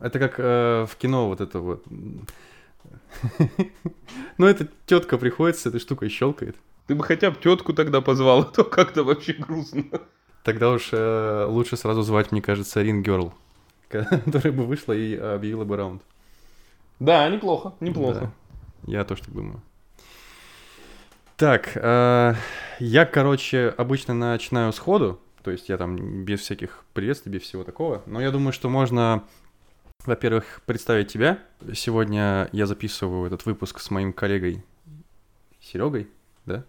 Это как э, в кино вот это вот. Ну, эта тетка приходит с этой штукой, щелкает. Ты бы хотя бы тетку тогда позвал, а то как-то вообще грустно. Тогда уж э, лучше сразу звать, мне кажется, Рин Герл, которая бы вышла и объявила бы раунд. Да, неплохо, неплохо. Да, я тоже так думаю. Так, э, я, короче, обычно начинаю сходу, то есть я там без всяких приветствий, без всего такого. Но я думаю, что можно, во-первых, представить тебя. Сегодня я записываю этот выпуск с моим коллегой Серегой, да?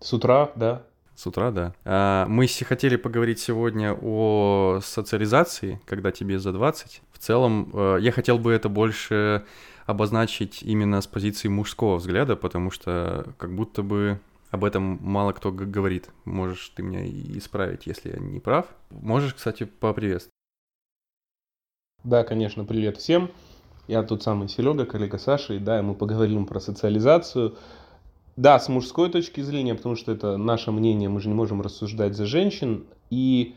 С утра, да. С утра, да. А, мы хотели поговорить сегодня о социализации, когда тебе за 20. В целом, э, я хотел бы это больше обозначить именно с позиции мужского взгляда, потому что как будто бы об этом мало кто говорит. Можешь ты меня исправить, если я не прав. Можешь, кстати, поприветствовать. Да, конечно, привет всем. Я тот самый Серега, коллега Саши, и да, мы поговорим про социализацию. Да, с мужской точки зрения, потому что это наше мнение, мы же не можем рассуждать за женщин. И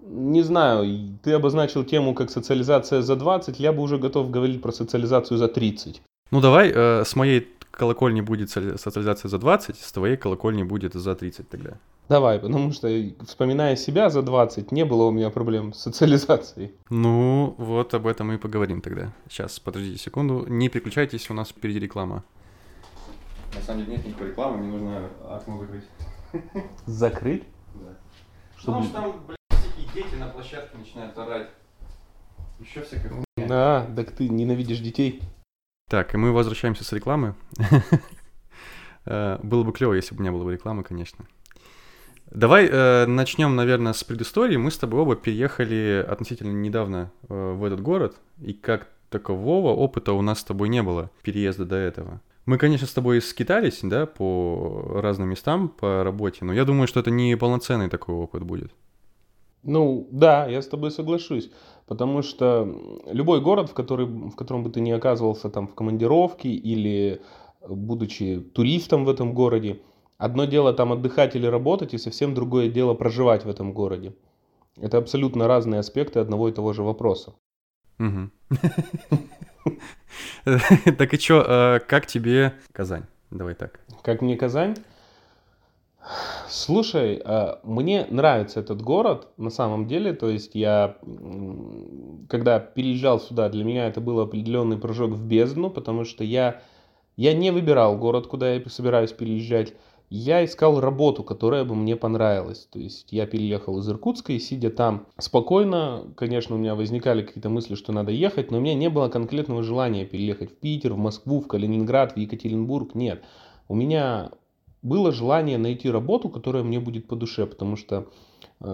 не знаю, ты обозначил тему как социализация за 20, я бы уже готов говорить про социализацию за 30. Ну давай, э, с моей колокольни будет социализация за 20, с твоей колокольни будет за 30 тогда. Давай, потому что, вспоминая себя за 20, не было у меня проблем с социализацией. Ну, вот об этом мы и поговорим тогда. Сейчас, подождите секунду. Не переключайтесь, у нас впереди реклама. На самом деле нет никакой рекламы, мне нужно окно закрыть. Закрыть? Да. Чтобы... Потому что там, блядь, всякие дети на площадке начинают орать. Еще всякая хуйня. Да, так ты ненавидишь детей. Так, и мы возвращаемся с рекламы. Э, было бы клево, если бы не было бы рекламы, конечно. Давай э, начнем, наверное, с предыстории. Мы с тобой оба переехали относительно недавно э, в этот город, и как такового опыта у нас с тобой не было переезда до этого. Мы, конечно, с тобой скитались, да, по разным местам по работе, но я думаю, что это не полноценный такой опыт будет. Ну, да, я с тобой соглашусь, потому что любой город, в, который, в котором бы ты не оказывался там в командировке или будучи туристом в этом городе, одно дело там отдыхать или работать, и совсем другое дело проживать в этом городе. Это абсолютно разные аспекты одного и того же вопроса. Так и чё, э, как тебе Казань? Давай так. Как мне Казань? Слушай, э, мне нравится этот город на самом деле. То есть я, когда переезжал сюда, для меня это был определенный прыжок в бездну, потому что я, я не выбирал город, куда я собираюсь переезжать я искал работу, которая бы мне понравилась. То есть я переехал из Иркутска и сидя там спокойно, конечно, у меня возникали какие-то мысли, что надо ехать, но у меня не было конкретного желания переехать в Питер, в Москву, в Калининград, в Екатеринбург. Нет. У меня было желание найти работу, которая мне будет по душе, потому что э,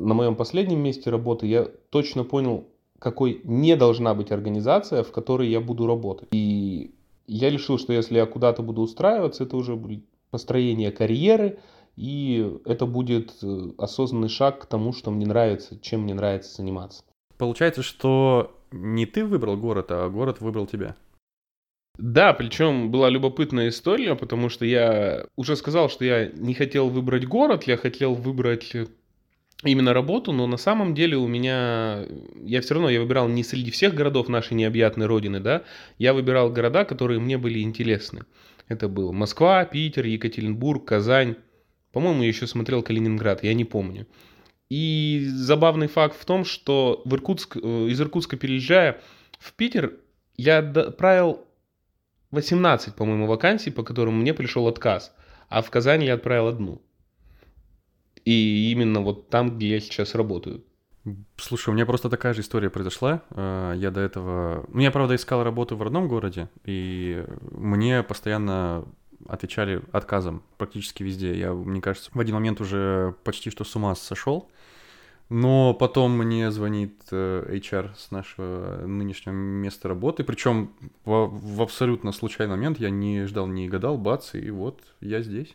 на моем последнем месте работы я точно понял, какой не должна быть организация, в которой я буду работать. И я решил, что если я куда-то буду устраиваться, это уже будет построение карьеры, и это будет э, осознанный шаг к тому, что мне нравится, чем мне нравится заниматься. Получается, что не ты выбрал город, а город выбрал тебя. Да, причем была любопытная история, потому что я уже сказал, что я не хотел выбрать город, я хотел выбрать именно работу, но на самом деле у меня, я все равно, я выбирал не среди всех городов нашей необъятной родины, да, я выбирал города, которые мне были интересны. Это было Москва, Питер, Екатеринбург, Казань. По-моему, я еще смотрел Калининград, я не помню. И забавный факт в том, что в Иркутск, э, из Иркутска переезжая в Питер, я отправил 18, по-моему, вакансий, по которым мне пришел отказ. А в Казани я отправил одну. И именно вот там, где я сейчас работаю. Слушай, у меня просто такая же история произошла. Э, я до этого... Ну, я, правда, искал работу в родном городе, и мне постоянно отвечали отказом практически везде. Я, мне кажется, в один момент уже почти что с ума сошел. Но потом мне звонит HR э, с нашего нынешнего места работы, причем в, в абсолютно случайный момент, я не ждал, не гадал, бац, и вот я здесь.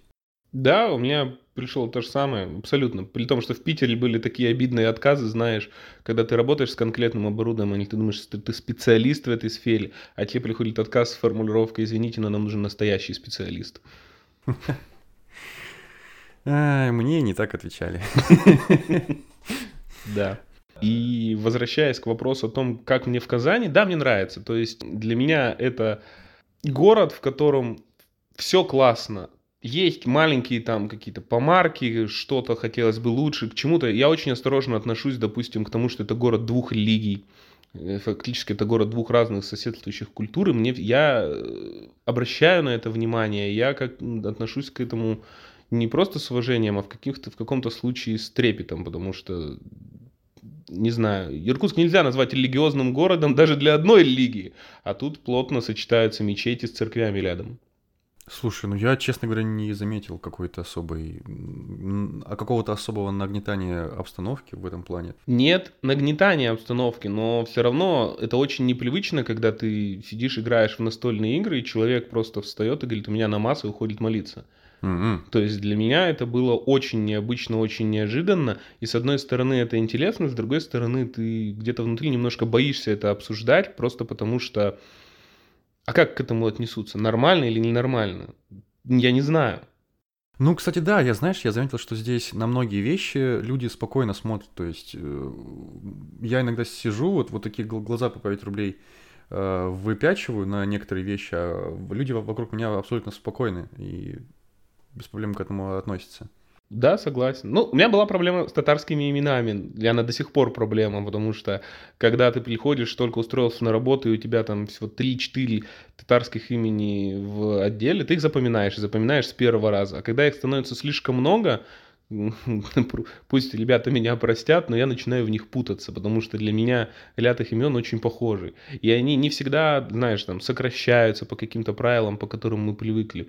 Да, у меня пришло то же самое, абсолютно. При том, что в Питере были такие обидные отказы, знаешь, когда ты работаешь с конкретным оборудованием, ты думаешь, что ты специалист в этой сфере, а тебе приходит отказ с формулировкой «Извините, но нам нужен настоящий специалист». Мне не так отвечали. Да. И возвращаясь к вопросу о том, как мне в Казани, да, мне нравится. То есть для меня это город, в котором все классно. Есть маленькие там какие-то помарки, что-то хотелось бы лучше, к чему-то. Я очень осторожно отношусь, допустим, к тому, что это город двух религий. Э, фактически это город двух разных соседствующих культур. И мне, я э, обращаю на это внимание, я как отношусь к этому не просто с уважением, а в, каких-то, в каком-то случае с трепетом, потому что не знаю, Иркутск нельзя назвать религиозным городом даже для одной религии, а тут плотно сочетаются мечети с церквями рядом. Слушай, ну я, честно говоря, не заметил какой-то особой, а какого-то особого нагнетания обстановки в этом плане. Нет нагнетания обстановки, но все равно это очень непривычно, когда ты сидишь, играешь в настольные игры, и человек просто встает и говорит, у меня намаз и уходит молиться. Mm-hmm. То есть для меня это было очень необычно, очень неожиданно. И с одной стороны это интересно, с другой стороны ты где-то внутри немножко боишься это обсуждать, просто потому что... А как к этому отнесутся? Нормально или ненормально? Я не знаю. Ну, кстати, да, я, знаешь, я заметил, что здесь на многие вещи люди спокойно смотрят. То есть э, я иногда сижу, вот, вот такие глаза по 5 рублей э, выпячиваю на некоторые вещи, а люди вокруг меня абсолютно спокойны. И без проблем к этому относится. Да, согласен. Ну, у меня была проблема с татарскими именами. И она до сих пор проблема, потому что когда ты приходишь, только устроился на работу, и у тебя там всего 3-4 татарских имени в отделе, ты их запоминаешь, запоминаешь с первого раза. А когда их становится слишком много, пусть ребята меня простят, но я начинаю в них путаться, потому что для меня ряд их имен очень похожи. И они не всегда, знаешь, там сокращаются по каким-то правилам, по которым мы привыкли.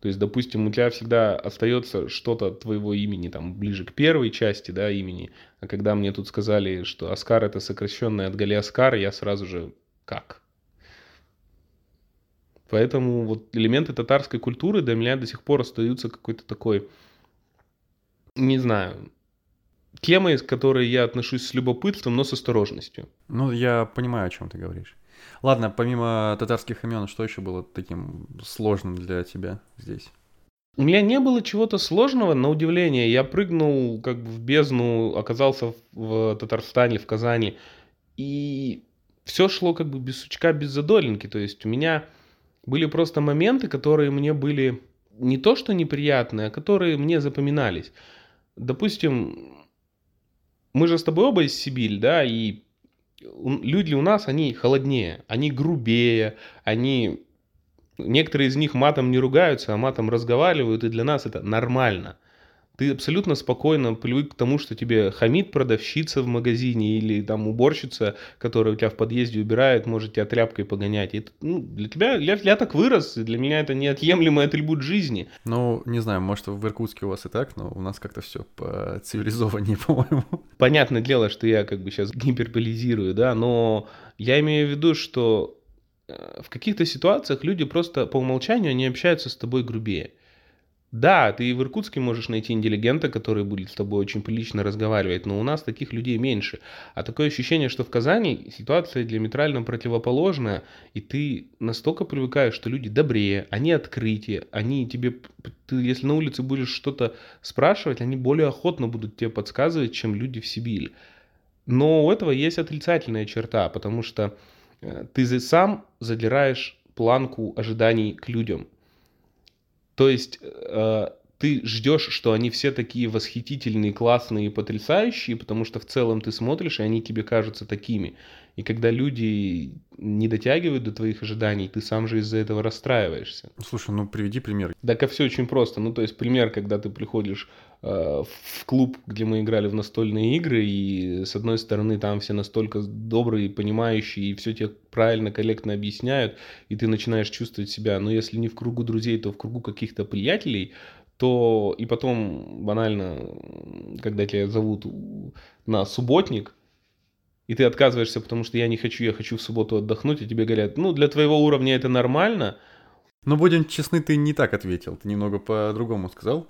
То есть, допустим, у тебя всегда остается что-то твоего имени там ближе к первой части, да, имени. А когда мне тут сказали, что Оскар это сокращенное от Галиаскар, я сразу же как? Поэтому вот элементы татарской культуры для меня до сих пор остаются какой-то такой, не знаю, темой, к которой я отношусь с любопытством, но с осторожностью. Ну, я понимаю, о чем ты говоришь. Ладно, помимо татарских имен, что еще было таким сложным для тебя здесь? У меня не было чего-то сложного, на удивление. Я прыгнул как бы в бездну, оказался в Татарстане, в Казани. И все шло как бы без сучка, без задоринки. То есть у меня были просто моменты, которые мне были не то что неприятные, а которые мне запоминались. Допустим, мы же с тобой оба из Сибирь, да, и люди у нас, они холоднее, они грубее, они... Некоторые из них матом не ругаются, а матом разговаривают, и для нас это нормально – ты абсолютно спокойно привык к тому, что тебе хамит продавщица в магазине или там уборщица, которая у тебя в подъезде убирает, может тебя тряпкой погонять. Это, ну, для тебя, я, я так вырос, для меня это неотъемлемый атрибут жизни. Ну, не знаю, может в Иркутске у вас и так, но у нас как-то все по цивилизованнее, по-моему. Понятное дело, что я как бы сейчас гиперболизирую, да, но я имею в виду, что э, в каких-то ситуациях люди просто по умолчанию они общаются с тобой грубее. Да, ты в Иркутске можешь найти интеллигента, который будет с тобой очень прилично разговаривать, но у нас таких людей меньше. А такое ощущение, что в Казани ситуация диаметрально противоположная, и ты настолько привыкаешь, что люди добрее, они открытие, они тебе, ты, если на улице будешь что-то спрашивать, они более охотно будут тебе подсказывать, чем люди в Сибири. Но у этого есть отрицательная черта, потому что э, ты сам задираешь планку ожиданий к людям – то есть э, ты ждешь, что они все такие восхитительные, классные и потрясающие, потому что в целом ты смотришь, и они тебе кажутся такими. И когда люди не дотягивают до твоих ожиданий, ты сам же из-за этого расстраиваешься. Слушай, ну приведи пример. Да, как все очень просто. Ну, то есть пример, когда ты приходишь э, в клуб, где мы играли в настольные игры, и с одной стороны там все настолько добрые, понимающие, и все тебе правильно, корректно объясняют, и ты начинаешь чувствовать себя, ну, если не в кругу друзей, то в кругу каких-то приятелей, то и потом банально, когда тебя зовут на субботник, и ты отказываешься, потому что я не хочу, я хочу в субботу отдохнуть, и тебе говорят, ну, для твоего уровня это нормально. Но будем честны, ты не так ответил, ты немного по-другому сказал.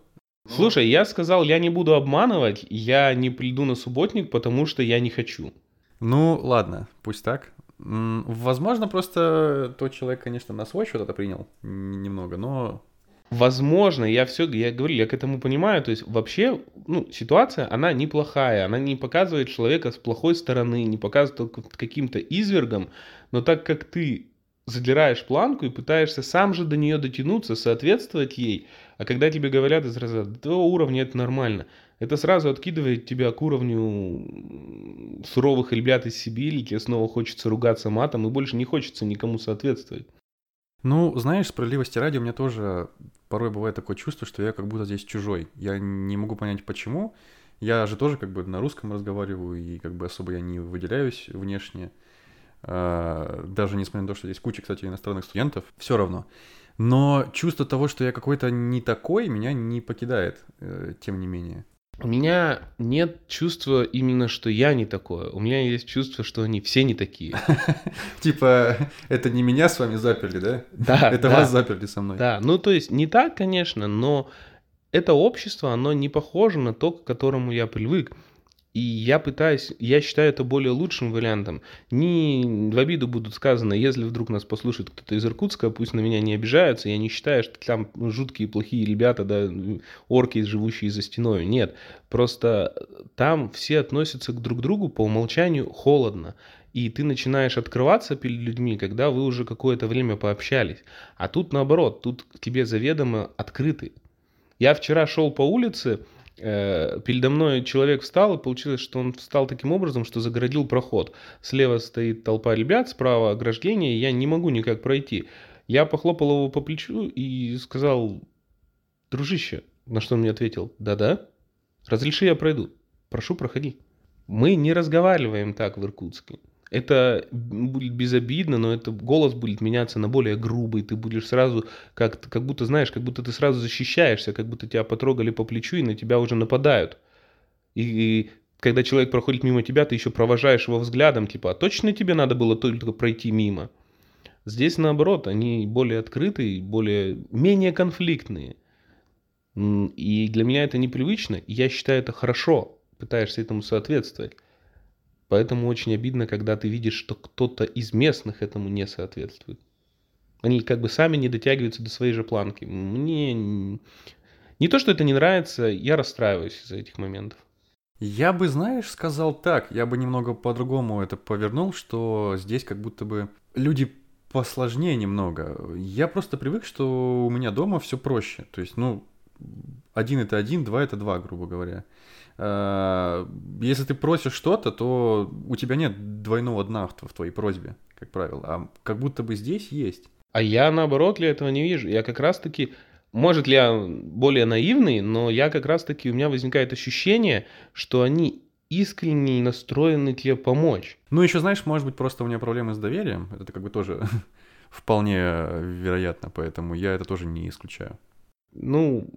Слушай, я сказал, я не буду обманывать, я не приду на субботник, потому что я не хочу. Ну, ладно, пусть так. Возможно, просто тот человек, конечно, на свой счет это принял немного, но Возможно, я все, я говорю, я к этому понимаю, то есть вообще, ну, ситуация, она неплохая, она не показывает человека с плохой стороны, не показывает каким-то извергом, но так как ты задираешь планку и пытаешься сам же до нее дотянуться, соответствовать ей, а когда тебе говорят из разряда, до уровня это нормально, это сразу откидывает тебя к уровню суровых ребят из Сибири, тебе снова хочется ругаться матом, и больше не хочется никому соответствовать. Ну, знаешь, справедливости ради, у меня тоже порой бывает такое чувство, что я как будто здесь чужой. Я не могу понять, почему. Я же тоже как бы на русском разговариваю, и как бы особо я не выделяюсь внешне. А, даже несмотря на то, что здесь куча, кстати, иностранных студентов, все равно. Но чувство того, что я какой-то не такой, меня не покидает, э, тем не менее. У меня нет чувства именно, что я не такое. У меня есть чувство, что они все не такие. Типа, это не меня с вами заперли, да? Да. Это вас заперли со мной. Да, ну то есть не так, конечно, но это общество, оно не похоже на то, к которому я привык. И я пытаюсь, я считаю это более лучшим вариантом. Не в обиду будут сказаны, если вдруг нас послушает кто-то из Иркутска, пусть на меня не обижаются, я не считаю, что там жуткие плохие ребята, да, орки, живущие за стеной. Нет, просто там все относятся к друг другу по умолчанию холодно. И ты начинаешь открываться перед людьми, когда вы уже какое-то время пообщались. А тут наоборот, тут тебе заведомо открыты. Я вчера шел по улице, передо мной человек встал, и получилось, что он встал таким образом, что загородил проход. Слева стоит толпа ребят, справа ограждение, и я не могу никак пройти. Я похлопал его по плечу и сказал, дружище, на что он мне ответил, да-да, разреши я пройду, прошу, проходи. Мы не разговариваем так в Иркутске это будет безобидно, но это голос будет меняться на более грубый, ты будешь сразу, как, как будто, знаешь, как будто ты сразу защищаешься, как будто тебя потрогали по плечу и на тебя уже нападают. И, и когда человек проходит мимо тебя, ты еще провожаешь его взглядом, типа, а точно тебе надо было только пройти мимо? Здесь наоборот, они более открытые, более, менее конфликтные. И для меня это непривычно, и я считаю это хорошо, пытаешься этому соответствовать. Поэтому очень обидно, когда ты видишь, что кто-то из местных этому не соответствует. Они как бы сами не дотягиваются до своей же планки. Мне не то, что это не нравится, я расстраиваюсь из-за этих моментов. Я бы, знаешь, сказал так, я бы немного по-другому это повернул, что здесь как будто бы люди посложнее немного. Я просто привык, что у меня дома все проще. То есть, ну, один это один, два это два, грубо говоря. Э, если ты просишь что-то, то у тебя нет двойного дна в твоей просьбе, как правило. А как будто бы здесь есть. А я наоборот для этого не вижу. Я как раз таки, может ли я более наивный, но я как раз таки, у меня возникает ощущение, что они искренне настроены тебе помочь. Ну, еще знаешь, может быть, просто у меня проблемы с доверием. Это как бы тоже вполне вероятно, поэтому я это тоже не исключаю. Ну,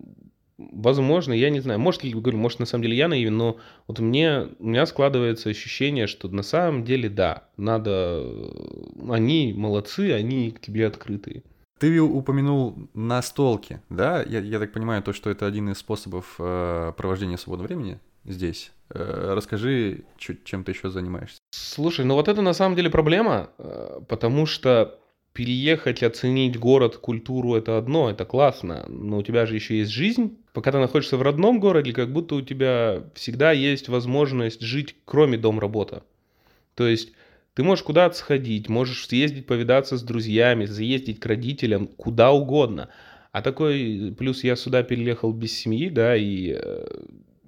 Возможно, я не знаю. Может, ли говорю, может, на самом деле я наивен, но вот мне, у меня складывается ощущение, что на самом деле, да, надо... Они молодцы, они к тебе открытые. Ты упомянул настолки, да? Я, я так понимаю, то, что это один из способов э, провождения свободного времени здесь. Э, расскажи, чем ты еще занимаешься. Слушай, ну вот это на самом деле проблема, э, потому что переехать, оценить город, культуру это одно, это классно, но у тебя же еще есть жизнь. Пока ты находишься в родном городе, как будто у тебя всегда есть возможность жить, кроме дом работа. То есть ты можешь куда-то сходить, можешь съездить повидаться с друзьями, заездить к родителям, куда угодно. А такой, плюс я сюда переехал без семьи, да, и э,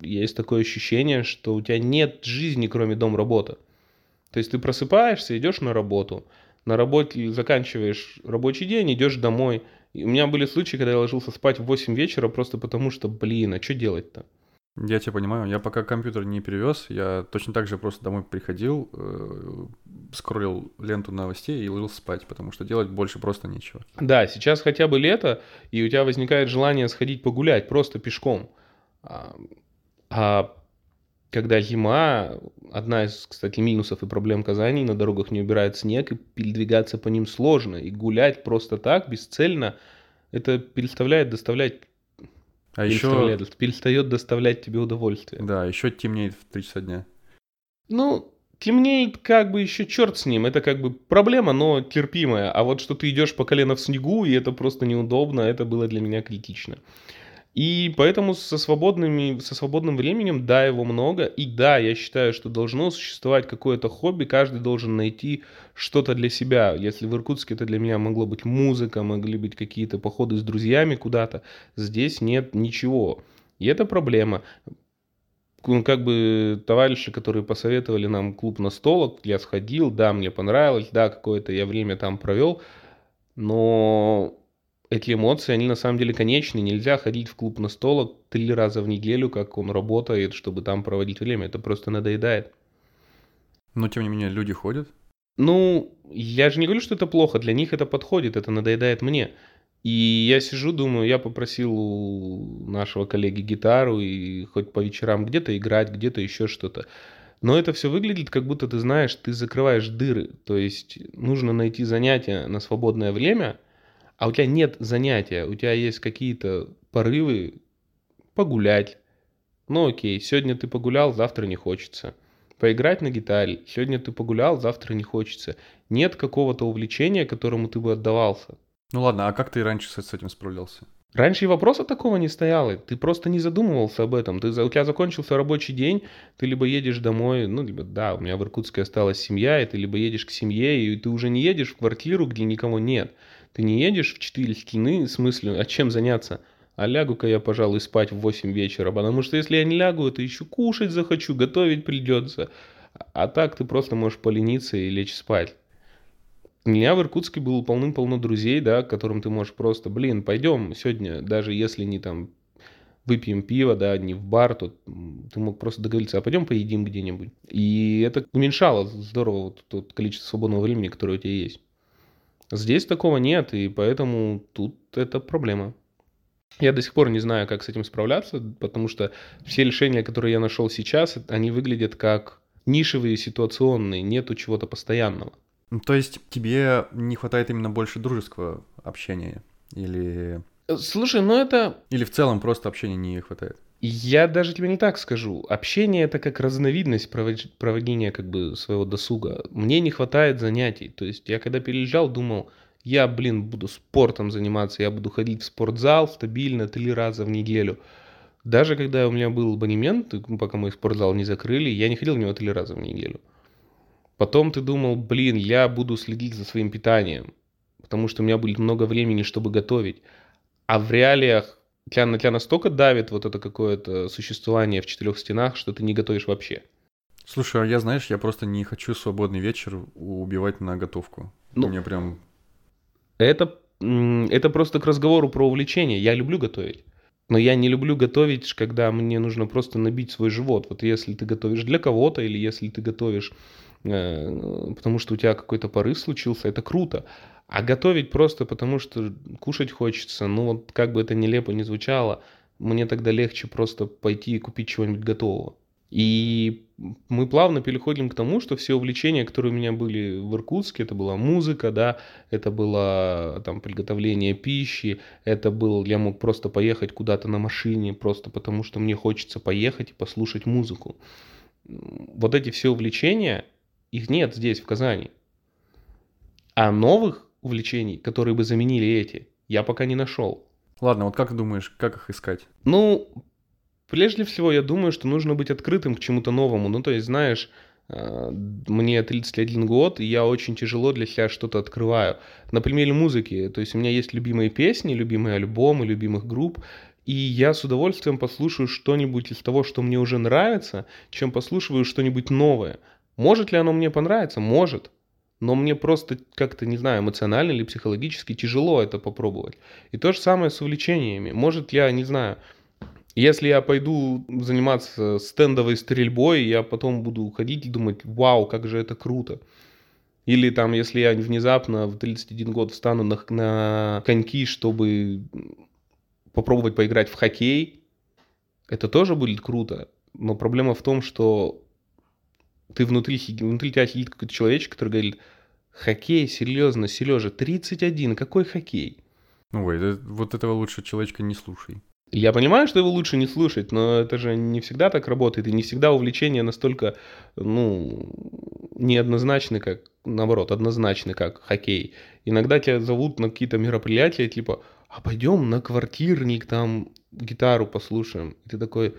есть такое ощущение, что у тебя нет жизни, кроме дом работы. То есть ты просыпаешься, идешь на работу – на работе заканчиваешь рабочий день, идешь домой. И у меня были случаи, когда я ложился спать в 8 вечера просто потому, что, блин, а что делать-то? Я тебя понимаю. Я пока компьютер не перевез, я точно так же просто домой приходил, э, скроллил ленту новостей и ложился спать, потому что делать больше просто нечего. Да, сейчас хотя бы лето, и у тебя возникает желание сходить погулять просто пешком. А, а когда зима, одна из, кстати, минусов и проблем Казани, на дорогах не убирает снег, и передвигаться по ним сложно. И гулять просто так, бесцельно, это переставляет доставлять... А еще... Перестает доставлять тебе удовольствие. Да, еще темнеет в 3 часа дня. Ну, темнеет, как бы еще черт с ним. Это как бы проблема, но терпимая. А вот что ты идешь по колено в снегу, и это просто неудобно, это было для меня критично. И поэтому со, свободными, со свободным временем, да, его много. И да, я считаю, что должно существовать какое-то хобби, каждый должен найти что-то для себя. Если в Иркутске это для меня могло быть музыка, могли быть какие-то походы с друзьями куда-то, здесь нет ничего. И это проблема. Ну, как бы товарищи, которые посоветовали нам клуб на столок, я сходил, да, мне понравилось, да, какое-то я время там провел, но эти эмоции, они на самом деле конечны. Нельзя ходить в клуб на столок три раза в неделю, как он работает, чтобы там проводить время. Это просто надоедает. Но, тем не менее, люди ходят? Ну, я же не говорю, что это плохо. Для них это подходит, это надоедает мне. И я сижу, думаю, я попросил у нашего коллеги гитару и хоть по вечерам где-то играть, где-то еще что-то. Но это все выглядит, как будто ты знаешь, ты закрываешь дыры. То есть нужно найти занятие на свободное время – а у тебя нет занятия, у тебя есть какие-то порывы погулять. Ну окей, сегодня ты погулял, завтра не хочется. Поиграть на гитаре, сегодня ты погулял, завтра не хочется. Нет какого-то увлечения, которому ты бы отдавался. Ну ладно, а как ты раньше с этим справлялся? Раньше и вопроса такого не стояло, ты просто не задумывался об этом. Ты, у тебя закончился рабочий день, ты либо едешь домой, ну, либо, да, у меня в Иркутске осталась семья, и ты либо едешь к семье, и ты уже не едешь в квартиру, где никого нет. Ты не едешь в четыре стены с мыслью, а чем заняться? А лягу-ка я, пожалуй, спать в 8 вечера, потому что если я не лягу, то еще кушать захочу, готовить придется. А так ты просто можешь полениться и лечь спать. У меня в Иркутске было полным-полно друзей, да, к которым ты можешь просто, блин, пойдем сегодня, даже если не там выпьем пиво, да, не в бар, то ты мог просто договориться, а пойдем поедим где-нибудь. И это уменьшало здорово вот то количество свободного времени, которое у тебя есть. Здесь такого нет, и поэтому тут это проблема. Я до сих пор не знаю, как с этим справляться, потому что все решения, которые я нашел сейчас, они выглядят как нишевые, ситуационные, нету чего-то постоянного. Ну, то есть тебе не хватает именно больше дружеского общения? Или... Слушай, ну это... Или в целом просто общения не хватает? Я даже тебе не так скажу. Общение это как разновидность проводения как бы своего досуга. Мне не хватает занятий. То есть я когда переезжал, думал, я, блин, буду спортом заниматься, я буду ходить в спортзал стабильно три раза в неделю. Даже когда у меня был абонемент, пока мой спортзал не закрыли, я не ходил в него три раза в неделю. Потом ты думал, блин, я буду следить за своим питанием, потому что у меня будет много времени, чтобы готовить. А в реалиях тебя, на тебя настолько давит вот это какое-то существование в четырех стенах, что ты не готовишь вообще. Слушай, а я, знаешь, я просто не хочу свободный вечер убивать на готовку. Ну, Мне прям... Это, это просто к разговору про увлечение. Я люблю готовить. Но я не люблю готовить, когда мне нужно просто набить свой живот. Вот если ты готовишь для кого-то, или если ты готовишь, потому что у тебя какой-то порыв случился, это круто. А готовить просто потому, что кушать хочется, ну вот как бы это нелепо не звучало, мне тогда легче просто пойти и купить чего-нибудь готового. И мы плавно переходим к тому, что все увлечения, которые у меня были в Иркутске, это была музыка, да, это было там приготовление пищи, это был, я мог просто поехать куда-то на машине, просто потому что мне хочется поехать и послушать музыку. Вот эти все увлечения, их нет здесь, в Казани. А новых увлечений, которые бы заменили эти, я пока не нашел. Ладно, вот как ты думаешь, как их искать? Ну, прежде всего, я думаю, что нужно быть открытым к чему-то новому. Ну, то есть, знаешь, э, мне 31 год, и я очень тяжело для себя что-то открываю. На примере музыки, то есть у меня есть любимые песни, любимые альбомы, любимых групп, и я с удовольствием послушаю что-нибудь из того, что мне уже нравится, чем послушаю что-нибудь новое. Может ли оно мне понравиться? Может но мне просто как-то, не знаю, эмоционально или психологически тяжело это попробовать. И то же самое с увлечениями. Может, я, не знаю, если я пойду заниматься стендовой стрельбой, я потом буду ходить и думать, вау, как же это круто. Или там, если я внезапно в 31 год встану на, на коньки, чтобы попробовать поиграть в хоккей, это тоже будет круто. Но проблема в том, что ты внутри, внутри тебя сидит какой-то человечек, который говорит, хоккей, серьезно, Сережа, 31, какой хоккей? Ну, ой, да, вот этого лучше человечка не слушай. Я понимаю, что его лучше не слушать, но это же не всегда так работает, и не всегда увлечения настолько, ну, неоднозначны, как, наоборот, однозначны, как хоккей. Иногда тебя зовут на какие-то мероприятия, типа, а пойдем на квартирник, там гитару послушаем. И ты такой,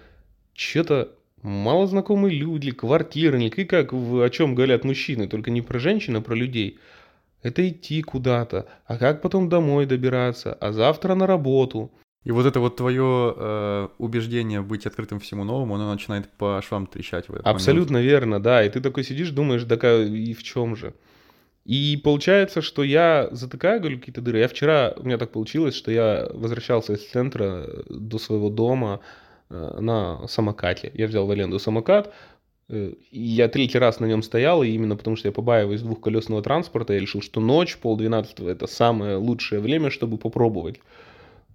что-то малознакомые люди, квартирник, и как в, о чем говорят мужчины, только не про женщин, а про людей. Это идти куда-то, а как потом домой добираться, а завтра на работу – и вот это вот твое э, убеждение быть открытым всему новому, оно начинает по швам трещать в этот Абсолютно момент. верно, да. И ты такой сидишь, думаешь, да и в чем же? И получается, что я затыкаю, говорю, какие-то дыры. Я вчера, у меня так получилось, что я возвращался из центра до своего дома э, на самокате. Я взял в аренду самокат, э, я третий раз на нем стоял, и именно потому что я побаиваюсь двухколесного транспорта, я решил, что ночь, полдвенадцатого, это самое лучшее время, чтобы попробовать.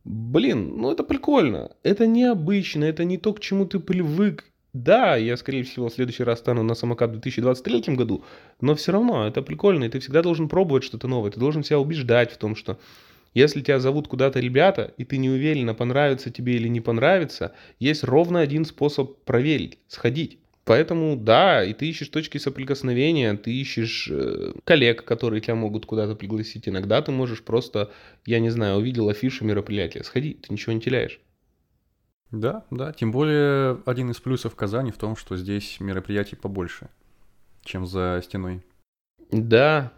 Блин, ну это прикольно. Это необычно, это не то, к чему ты привык. Да, я, скорее всего, в следующий раз стану на самокат в 2023 году, но все равно это прикольно, и ты всегда должен пробовать что-то новое. Ты должен себя убеждать в том, что если тебя зовут куда-то ребята, и ты не уверен, понравится тебе или не понравится, есть ровно один способ проверить, сходить. Поэтому да, и ты ищешь точки соприкосновения, ты ищешь э, коллег, которые тебя могут куда-то пригласить. Иногда ты можешь просто, я не знаю, увидел афишу мероприятия, сходи, ты ничего не теряешь. Да, да. Тем более один из плюсов Казани в том, что здесь мероприятий побольше, чем за стеной. Да,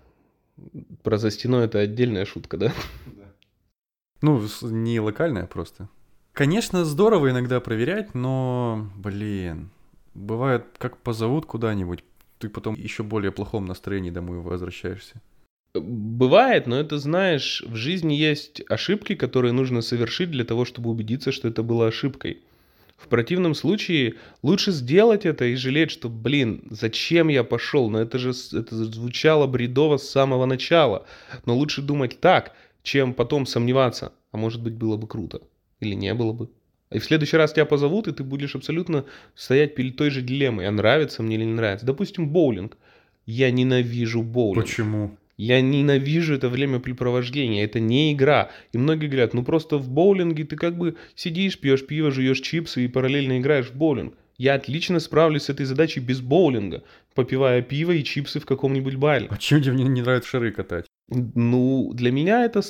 про за стеной это отдельная шутка, да? Ну, не локальная просто. Конечно, здорово иногда проверять, но, блин, Бывает, как позовут куда-нибудь, ты потом еще более плохом настроении домой возвращаешься. Бывает, но это, знаешь, в жизни есть ошибки, которые нужно совершить для того, чтобы убедиться, что это было ошибкой. В противном случае лучше сделать это и жалеть, что, блин, зачем я пошел? Но это же это звучало бредово с самого начала. Но лучше думать так, чем потом сомневаться. А может быть, было бы круто. Или не было бы. И в следующий раз тебя позовут, и ты будешь абсолютно стоять перед той же дилеммой, а нравится мне или не нравится. Допустим, боулинг. Я ненавижу боулинг. Почему? Я ненавижу это времяпрепровождение, это не игра. И многие говорят, ну просто в боулинге ты как бы сидишь, пьешь пиво, жуешь чипсы и параллельно играешь в боулинг. Я отлично справлюсь с этой задачей без боулинга, попивая пиво и чипсы в каком-нибудь баре. А чем тебе не нравится шары катать? Ну, для меня это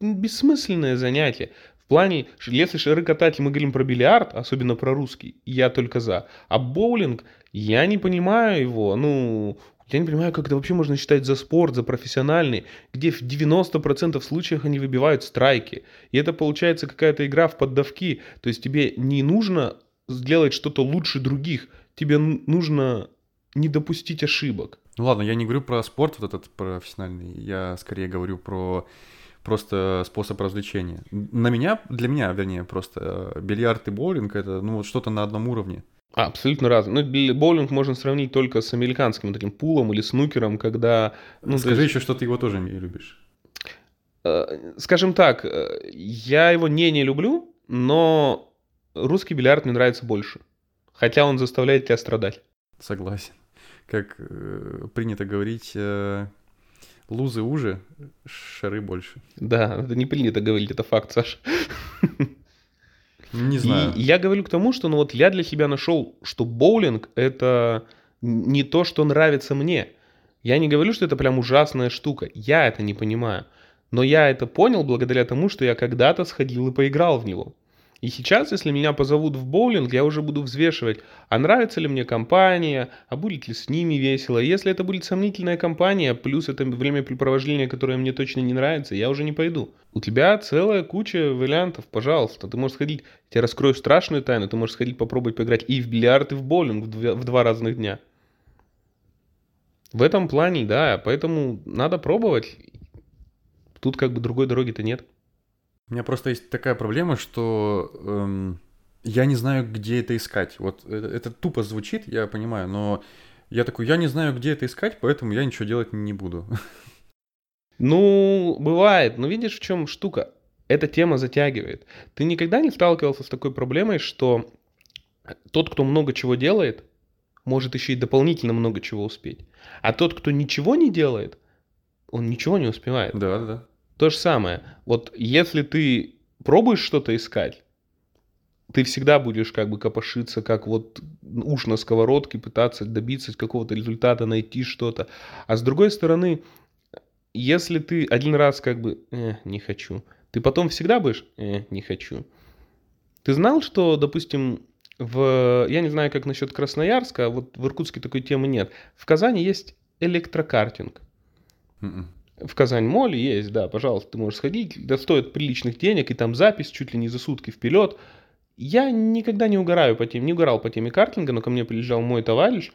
бессмысленное занятие плане, если шары катать, мы говорим про бильярд, особенно про русский, я только за. А боулинг, я не понимаю его, ну, я не понимаю, как это вообще можно считать за спорт, за профессиональный, где в 90% случаев они выбивают страйки. И это получается какая-то игра в поддавки. То есть тебе не нужно сделать что-то лучше других, тебе нужно не допустить ошибок. Ну ладно, я не говорю про спорт вот этот профессиональный, я скорее говорю про просто способ развлечения. На меня, для меня, вернее, просто э, бильярд и боулинг это ну вот что-то на одном уровне. А, абсолютно разные. Ну, боулинг можно сравнить только с американским таким пулом или снукером, когда... Ну, Скажи есть... еще, что ты его тоже не любишь. Э, скажем так, э, я его не не люблю, но русский бильярд мне нравится больше. Хотя он заставляет тебя страдать. Согласен. Как э, принято говорить, э, Лузы уже, шары больше. Да, это не принято говорить, это факт, Саш. Не знаю. И я говорю к тому, что ну вот я для себя нашел, что боулинг это не то, что нравится мне. Я не говорю, что это прям ужасная штука. Я это не понимаю. Но я это понял благодаря тому, что я когда-то сходил и поиграл в него. И сейчас, если меня позовут в боулинг, я уже буду взвешивать, а нравится ли мне компания, а будет ли с ними весело. Если это будет сомнительная компания, плюс это времяпрепровождение, которое мне точно не нравится, я уже не пойду. У тебя целая куча вариантов, пожалуйста. Ты можешь сходить, я тебе раскрою страшную тайну, ты можешь сходить попробовать поиграть и в бильярд, и в боулинг в, два, в два разных дня. В этом плане, да, поэтому надо пробовать. Тут как бы другой дороги-то нет. У меня просто есть такая проблема, что эм, я не знаю, где это искать. Вот это, это тупо звучит, я понимаю, но я такой, я не знаю, где это искать, поэтому я ничего делать не буду. Ну, бывает. Но видишь, в чем штука? Эта тема затягивает. Ты никогда не сталкивался с такой проблемой, что тот, кто много чего делает, может еще и дополнительно много чего успеть. А тот, кто ничего не делает, он ничего не успевает. Да, да. То же самое. Вот если ты пробуешь что-то искать, ты всегда будешь как бы копошиться, как вот уж на сковородке, пытаться добиться какого-то результата, найти что-то. А с другой стороны, если ты один раз как бы э, не хочу, ты потом всегда будешь э, не хочу. Ты знал, что, допустим, в, я не знаю, как насчет Красноярска, а вот в Иркутске такой темы нет. В Казани есть электрокартинг. Mm-mm. В Казань моле есть, да, пожалуйста, ты можешь сходить, да стоит приличных денег, и там запись чуть ли не за сутки вперед. Я никогда не угораю по теме, не угорал по теме картинга, но ко мне приезжал мой товарищ,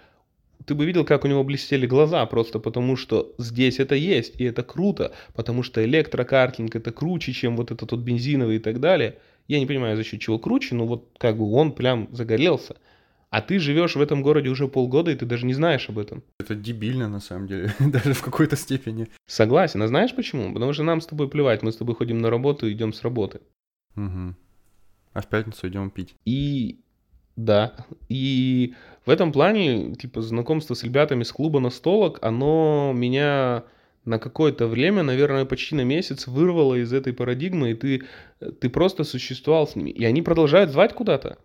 ты бы видел, как у него блестели глаза, просто потому что здесь это есть, и это круто, потому что электрокартинг это круче, чем вот этот вот бензиновый и так далее. Я не понимаю, за счет чего круче, но вот как бы он прям загорелся. А ты живешь в этом городе уже полгода, и ты даже не знаешь об этом. Это дебильно, на самом деле, даже в какой-то степени. Согласен. А знаешь почему? Потому что нам с тобой плевать. Мы с тобой ходим на работу и идем с работы. Угу. А в пятницу идем пить. И да. И в этом плане, типа, знакомство с ребятами с клуба настолок, оно меня на какое-то время, наверное, почти на месяц вырвало из этой парадигмы, и ты, ты просто существовал с ними. И они продолжают звать куда-то.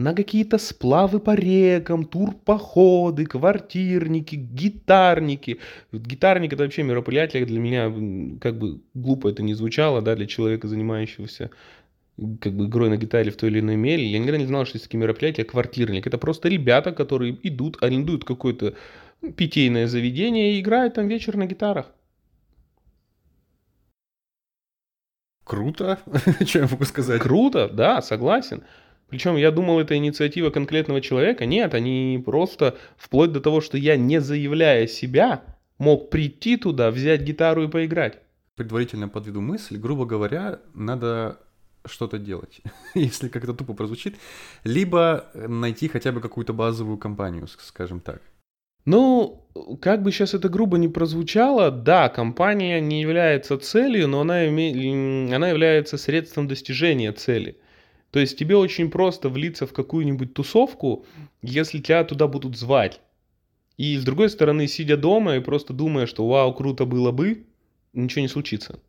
На какие-то сплавы по рекам, турпоходы, квартирники, гитарники. Гитарник это вообще мероприятие для меня, как бы глупо это не звучало, да, для человека, занимающегося как бы игрой на гитаре в той или иной мере. Я никогда не знал, что есть такие мероприятия, квартирник. Это просто ребята, которые идут, арендуют какое-то питейное заведение и играют там вечер на гитарах. Круто, что я могу сказать? Круто, да, согласен. Причем я думал, это инициатива конкретного человека. Нет, они просто, вплоть до того, что я, не заявляя себя, мог прийти туда, взять гитару и поиграть. Предварительно подведу мысль, грубо говоря, надо что-то делать, если как-то тупо прозвучит, либо найти хотя бы какую-то базовую компанию, скажем так. Ну, как бы сейчас это грубо не прозвучало, да, компания не является целью, но она, име... она является средством достижения цели. То есть тебе очень просто влиться в какую-нибудь тусовку, если тебя туда будут звать. И с другой стороны, сидя дома и просто думая, что вау, круто было бы, ничего не случится.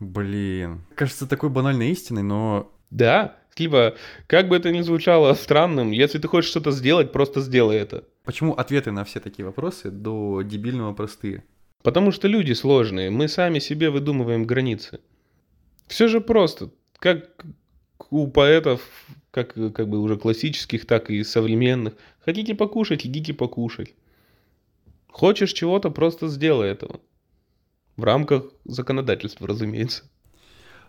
Блин. Кажется, такой банальной истиной, но... Да, либо, как бы это ни звучало странным, если ты хочешь что-то сделать, просто сделай это. Почему ответы на все такие вопросы до дебильного простые? Потому что люди сложные, мы сами себе выдумываем границы. Все же просто, как у поэтов, как, как бы уже классических, так и современных. Хотите покушать, идите покушать. Хочешь чего-то, просто сделай этого. В рамках законодательства, разумеется.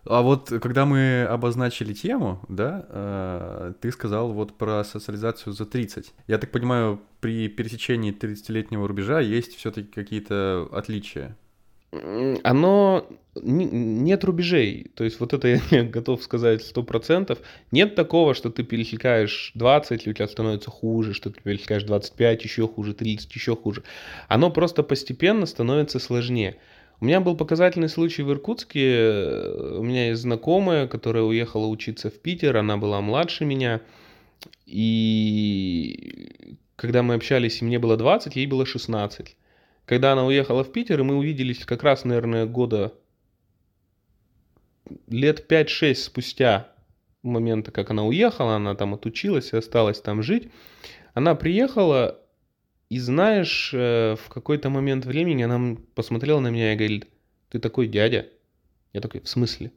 А вот когда мы обозначили тему, да, э, ты сказал вот про социализацию за 30. Я так понимаю, при пересечении 30-летнего рубежа есть все-таки какие-то отличия? Оно... Нет рубежей. То есть вот это я готов сказать 100%. Нет такого, что ты пересекаешь 20, и у тебя становится хуже, что ты пересекаешь 25, еще хуже, 30, еще хуже. Оно просто постепенно становится сложнее. У меня был показательный случай в Иркутске. У меня есть знакомая, которая уехала учиться в Питер, она была младше меня. И когда мы общались, мне было 20, ей было 16. Когда она уехала в Питер, и мы увиделись как раз, наверное, года лет 5-6 спустя момента, как она уехала, она там отучилась и осталась там жить. Она приехала, и знаешь, э, в какой-то момент времени она посмотрела на меня и говорит, ты такой дядя. Я такой, в смысле?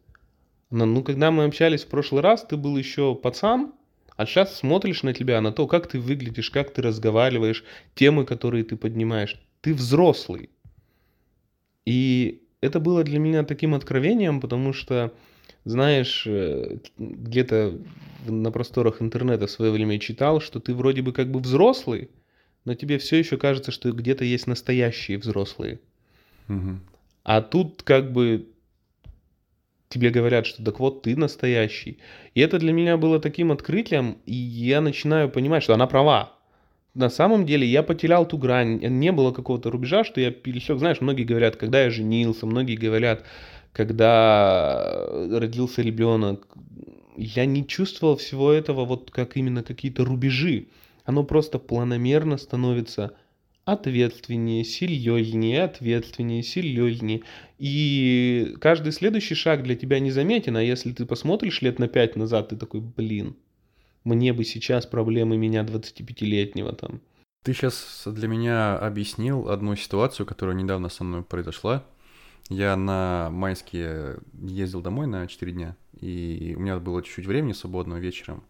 Она, ну, когда мы общались в прошлый раз, ты был еще пацан, а сейчас смотришь на тебя, на то, как ты выглядишь, как ты разговариваешь, темы, которые ты поднимаешь. Ты взрослый. И это было для меня таким откровением, потому что, знаешь, э, где-то на просторах интернета в свое время читал, что ты вроде бы как бы взрослый, но тебе все еще кажется, что где-то есть настоящие взрослые. Угу. А тут как бы тебе говорят, что так вот ты настоящий. И это для меня было таким открытием, и я начинаю понимать, что она права. На самом деле я потерял ту грань, не было какого-то рубежа, что я пересек. Знаешь, многие говорят, когда я женился, многие говорят, когда родился ребенок. Я не чувствовал всего этого вот как именно какие-то рубежи оно просто планомерно становится ответственнее, серьезнее, ответственнее, серьезнее. И каждый следующий шаг для тебя незаметен, а если ты посмотришь лет на пять назад, ты такой, блин, мне бы сейчас проблемы меня 25-летнего там. Ты сейчас для меня объяснил одну ситуацию, которая недавно со мной произошла. Я на майские ездил домой на 4 дня, и у меня было чуть-чуть времени свободного вечером.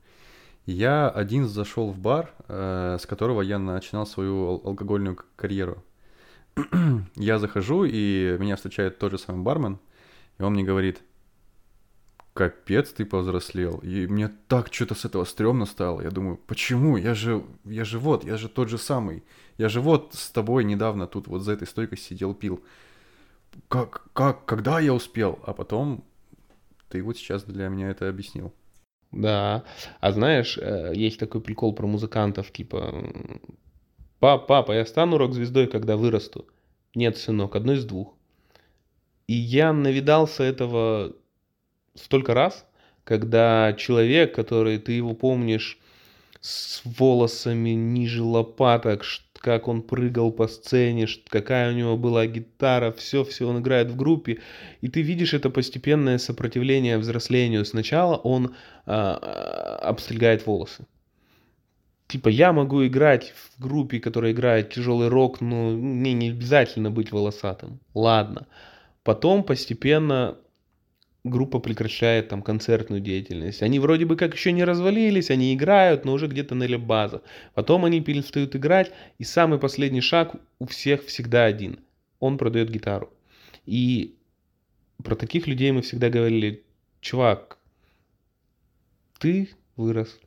Я один зашел в бар, э, с которого я начинал свою алкогольную карьеру. я захожу, и меня встречает тот же самый бармен, и он мне говорит, капец, ты повзрослел. И мне так что-то с этого стрёмно стало. Я думаю, почему? Я же, я же вот, я же тот же самый. Я же вот с тобой недавно тут вот за этой стойкой сидел, пил. Как, как, когда я успел? А потом ты вот сейчас для меня это объяснил. Да. А знаешь, э, есть такой прикол про музыкантов, типа, пап, папа, я стану рок-звездой, когда вырасту. Нет, сынок, одно из двух. И я навидался этого столько раз, когда человек, который ты его помнишь с волосами ниже лопаток, как он прыгал по сцене, какая у него была гитара, все-все он играет в группе, и ты видишь это постепенное сопротивление взрослению. Сначала он а, обстригает волосы. Типа, я могу играть в группе, которая играет тяжелый рок, но мне не обязательно быть волосатым. Ладно. Потом постепенно группа прекращает там концертную деятельность. Они вроде бы как еще не развалились, они играют, но уже где-то на база. Потом они перестают играть, и самый последний шаг у всех всегда один. Он продает гитару. И про таких людей мы всегда говорили, чувак, ты вырос.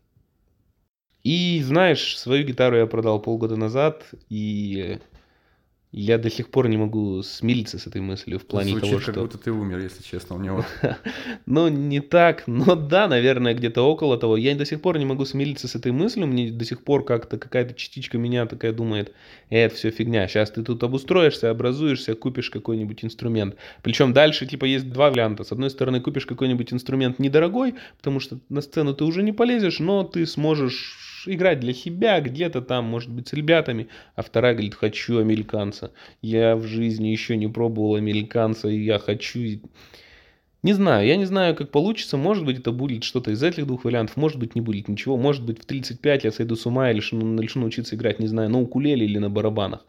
И знаешь, свою гитару я продал полгода назад, и я до сих пор не могу смириться с этой мыслью в плане Звучит, того, что... как будто ты умер, если честно, у вот... ну, не так, но да, наверное, где-то около того. Я до сих пор не могу смириться с этой мыслью, мне до сих пор как-то какая-то частичка меня такая думает, э, это все фигня, сейчас ты тут обустроишься, образуешься, купишь какой-нибудь инструмент. Причем дальше, типа, есть два варианта. С одной стороны, купишь какой-нибудь инструмент недорогой, потому что на сцену ты уже не полезешь, но ты сможешь играть для себя, где-то там, может быть, с ребятами, а вторая говорит, хочу американца. Я в жизни еще не пробовал американца, и я хочу... Не знаю, я не знаю, как получится. Может быть, это будет что-то из этих двух вариантов, может быть, не будет ничего. Может быть, в 35 я сойду с ума и лишу, начну научиться играть, не знаю, на укулеле или на барабанах.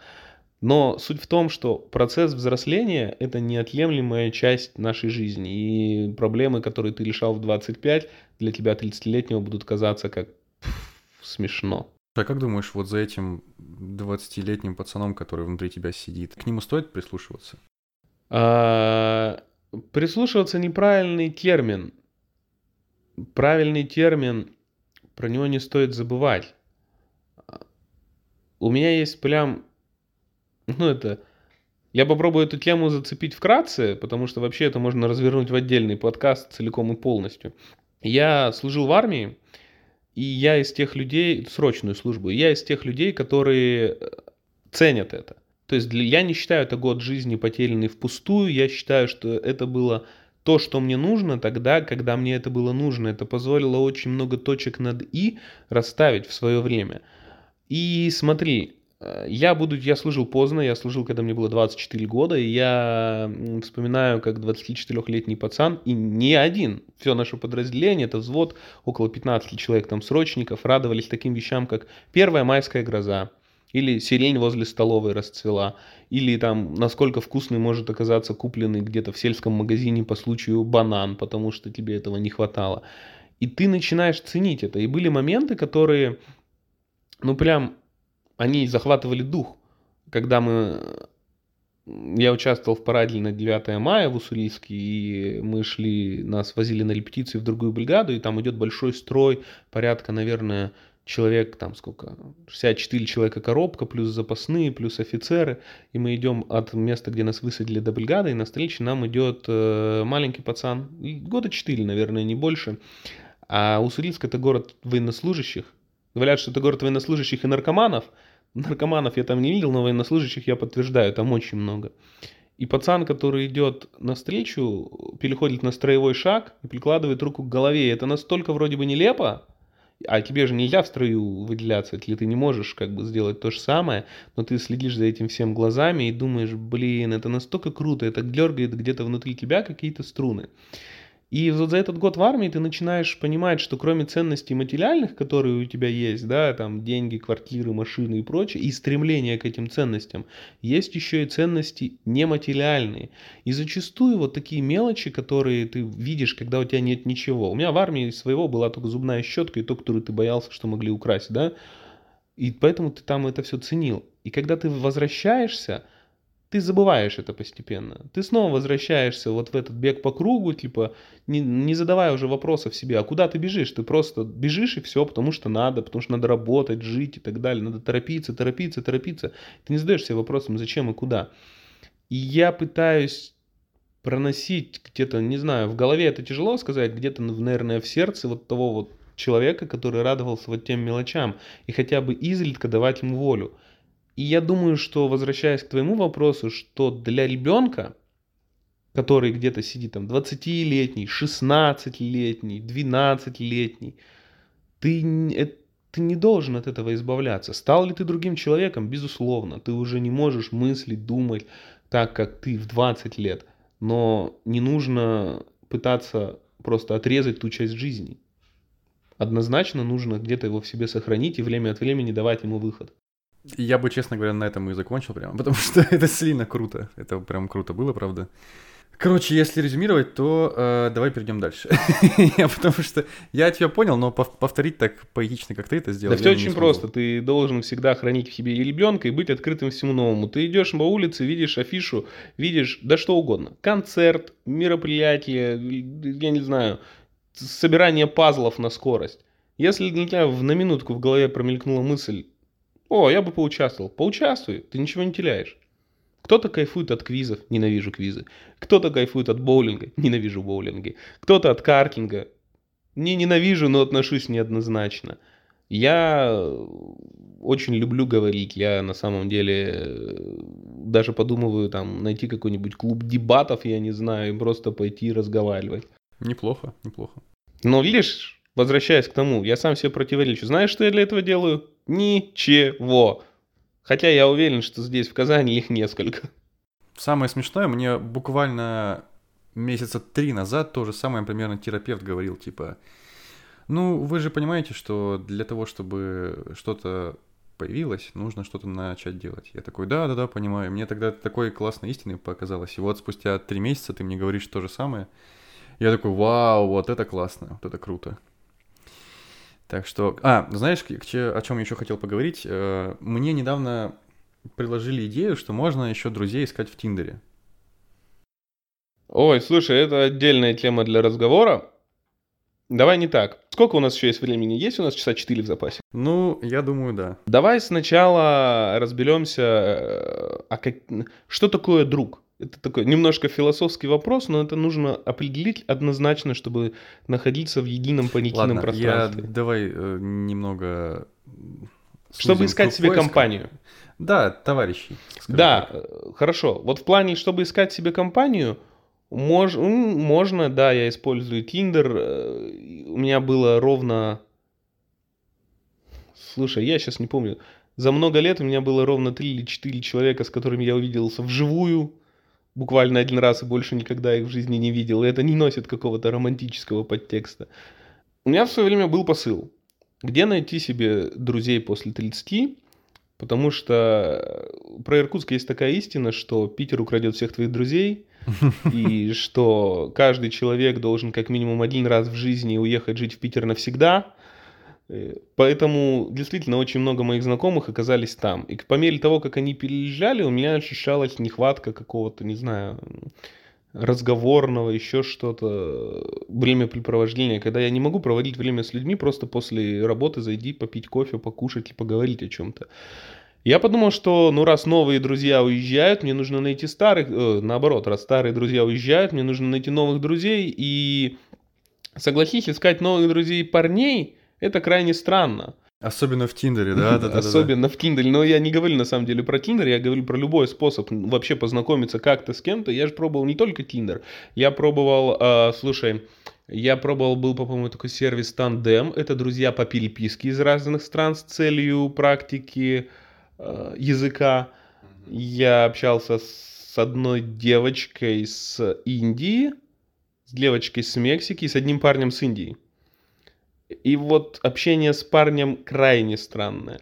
Но суть в том, что процесс взросления – это неотъемлемая часть нашей жизни. И проблемы, которые ты решал в 25, для тебя 30-летнего будут казаться как смешно. А как думаешь, вот за этим 20-летним пацаном, который внутри тебя сидит, к нему стоит прислушиваться? А, прислушиваться неправильный термин. Правильный термин, про него не стоит забывать. У меня есть прям, ну это, я попробую эту тему зацепить вкратце, потому что вообще это можно развернуть в отдельный подкаст целиком и полностью. Я служил в армии, и я из тех людей, срочную службу, я из тех людей, которые э, ценят это. То есть для, я не считаю это год жизни потерянный впустую, я считаю, что это было то, что мне нужно тогда, когда мне это было нужно. Это позволило очень много точек над «и» расставить в свое время. И смотри, я буду, я служил поздно, я служил, когда мне было 24 года, и я вспоминаю, как 24-летний пацан, и не один, все наше подразделение, это взвод, около 15 человек там срочников, радовались таким вещам, как первая майская гроза, или сирень возле столовой расцвела, или там насколько вкусный может оказаться купленный где-то в сельском магазине по случаю банан, потому что тебе этого не хватало. И ты начинаешь ценить это. И были моменты, которые, ну прям они захватывали дух. Когда мы... Я участвовал в параде на 9 мая в Уссурийске, и мы шли, нас возили на репетицию в другую бригаду, и там идет большой строй, порядка, наверное, человек, там сколько, 64 человека коробка, плюс запасные, плюс офицеры, и мы идем от места, где нас высадили до бригады, и на встрече нам идет э, маленький пацан, года 4, наверное, не больше, а Уссурийск это город военнослужащих, говорят, что это город военнослужащих и наркоманов, наркоманов я там не видел, но военнослужащих я подтверждаю, там очень много. И пацан, который идет навстречу, переходит на строевой шаг и прикладывает руку к голове. Это настолько вроде бы нелепо, а тебе же нельзя в строю выделяться, если ты не можешь как бы сделать то же самое, но ты следишь за этим всем глазами и думаешь, блин, это настолько круто, это дергает где-то внутри тебя какие-то струны. И вот за этот год в армии ты начинаешь понимать, что кроме ценностей материальных, которые у тебя есть, да, там деньги, квартиры, машины и прочее, и стремление к этим ценностям, есть еще и ценности нематериальные. И зачастую вот такие мелочи, которые ты видишь, когда у тебя нет ничего. У меня в армии своего была только зубная щетка и то, которую ты боялся, что могли украсть, да. И поэтому ты там это все ценил. И когда ты возвращаешься, ты забываешь это постепенно. Ты снова возвращаешься вот в этот бег по кругу, типа, не, не задавая уже вопросов себе, а куда ты бежишь? Ты просто бежишь и все, потому что надо, потому что надо работать, жить и так далее. Надо торопиться, торопиться, торопиться. Ты не задаешь себе вопросом, зачем и куда. И я пытаюсь проносить где-то, не знаю, в голове это тяжело сказать, где-то, наверное, в сердце вот того вот человека, который радовался вот тем мелочам, и хотя бы изредка давать ему волю. И я думаю, что, возвращаясь к твоему вопросу, что для ребенка, который где-то сидит там 20-летний, 16-летний, 12-летний, ты, ты не должен от этого избавляться. Стал ли ты другим человеком? Безусловно. Ты уже не можешь мыслить, думать так, как ты в 20 лет. Но не нужно пытаться просто отрезать ту часть жизни. Однозначно нужно где-то его в себе сохранить и время от времени давать ему выход. Я бы, честно говоря, на этом и закончил прямо, потому что это сильно круто. Это прям круто было, правда. Короче, если резюмировать, то э, давай перейдем дальше. я, потому что я тебя понял, но повторить так поэтично, как ты это сделал. Да все очень просто. Ты должен всегда хранить в себе ребенка и быть открытым всему новому. Ты идешь по улице, видишь афишу, видишь да что угодно. Концерт, мероприятие, я не знаю, собирание пазлов на скорость. Если для тебя на минутку в голове промелькнула мысль, о, я бы поучаствовал. Поучаствуй, ты ничего не теряешь. Кто-то кайфует от квизов, ненавижу квизы. Кто-то кайфует от боулинга, ненавижу боулинги. Кто-то от картинга. Не ненавижу, но отношусь неоднозначно. Я очень люблю говорить. Я на самом деле даже подумываю там найти какой-нибудь клуб дебатов, я не знаю, и просто пойти разговаривать. Неплохо, неплохо. Но видишь, возвращаясь к тому, я сам себе противоречу. Знаешь, что я для этого делаю? Ничего. Хотя я уверен, что здесь, в Казани, их несколько. Самое смешное, мне буквально месяца три назад то же самое примерно терапевт говорил, типа, ну, вы же понимаете, что для того, чтобы что-то появилось, нужно что-то начать делать. Я такой, да-да-да, понимаю. Мне тогда такой классной истиной показалось. И вот спустя три месяца ты мне говоришь то же самое. Я такой, вау, вот это классно, вот это круто. Так что, а, знаешь, о чем я еще хотел поговорить? Э, мне недавно предложили идею, что можно еще друзей искать в Тиндере. Ой, слушай, это отдельная тема для разговора. Давай не так. Сколько у нас еще есть времени? Есть у нас часа 4 в запасе? Ну, я думаю, да. Давай сначала разберемся, э, а как... что такое друг? Это такой немножко философский вопрос, но это нужно определить однозначно, чтобы находиться в едином понятийном Ладно, пространстве. Я давай э, немного. Чтобы искать себе поиска. компанию. Да, товарищи. Да, так. Э, хорошо. Вот в плане, чтобы искать себе компанию, мож, можно, да, я использую Tinder. Э, у меня было ровно. Слушай, я сейчас не помню. За много лет у меня было ровно 3 или 4 человека, с которыми я увиделся вживую буквально один раз и больше никогда их в жизни не видел. И это не носит какого-то романтического подтекста. У меня в свое время был посыл. Где найти себе друзей после 30? Потому что про Иркутск есть такая истина, что Питер украдет всех твоих друзей, и что каждый человек должен как минимум один раз в жизни уехать жить в Питер навсегда, Э, поэтому действительно очень много моих знакомых оказались там. И по мере того, как они переезжали, у меня ощущалась нехватка какого-то, не знаю, разговорного, еще что-то, времяпрепровождения, когда я не могу проводить время с людьми, просто после работы зайди попить кофе, покушать и поговорить о чем-то. Я подумал, что ну раз новые друзья уезжают, мне нужно найти старых, э, наоборот, раз старые друзья уезжают, мне нужно найти новых друзей и согласись, искать новых друзей парней – это крайне странно. Особенно в Тиндере, да? да, да Особенно да. в Тиндере. Но я не говорю на самом деле про Тиндер, я говорю про любой способ вообще познакомиться как-то с кем-то. Я же пробовал не только Тиндер. Я пробовал, э, слушай, я пробовал, был, по-моему, такой сервис Тандем. Это друзья по переписке из разных стран с целью практики э, языка. Я общался с одной девочкой с Индии, с девочкой с Мексики и с одним парнем с Индии. И вот общение с парнем крайне странное.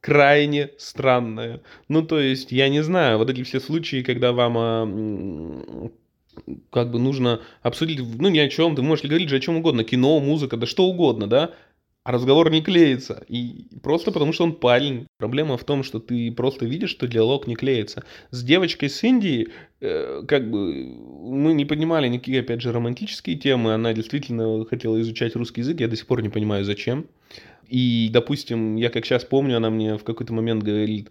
Крайне странное. Ну, то есть, я не знаю, вот эти все случаи, когда вам а, как бы нужно обсудить, ну, ни о чем, ты можешь говорить же о чем угодно, кино, музыка, да что угодно, да, а разговор не клеится. И просто потому, что он парень. Проблема в том, что ты просто видишь, что диалог не клеится. С девочкой с Индии, э, как бы, мы не поднимали никакие, опять же, романтические темы. Она действительно хотела изучать русский язык. Я до сих пор не понимаю, зачем. И, допустим, я как сейчас помню, она мне в какой-то момент говорит,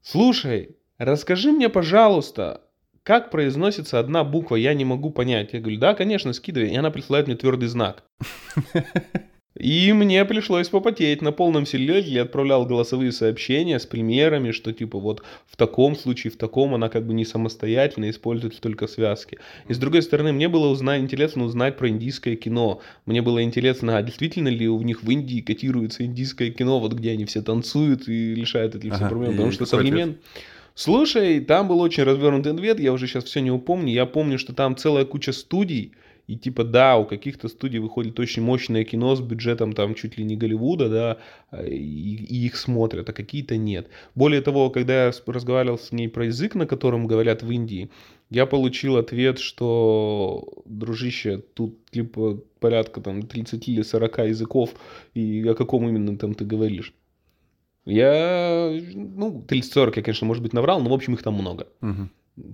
слушай, расскажи мне, пожалуйста, как произносится одна буква, я не могу понять. Я говорю, да, конечно, скидывай. И она присылает мне твердый знак. И мне пришлось попотеть на полном серьезе. Я отправлял голосовые сообщения с примерами, что типа вот в таком случае, в таком она как бы не самостоятельно использует только связки. И с другой стороны, мне было узнать, интересно узнать про индийское кино. Мне было интересно, а действительно ли у них в Индии котируется индийское кино, вот где они все танцуют и решают эти все ага, проблемы. Потому что современный... Слушай, там был очень развернутый ответ, я уже сейчас все не упомню. Я помню, что там целая куча студий, и типа, да, у каких-то студий выходит очень мощное кино с бюджетом там чуть ли не Голливуда, да, и, и их смотрят, а какие-то нет. Более того, когда я разговаривал с ней про язык, на котором говорят в Индии, я получил ответ, что, дружище, тут типа порядка там 30 или 40 языков, и о каком именно там ты говоришь. Я, ну, 30-40 я, конечно, может быть, наврал, но, в общем, их там много. Угу.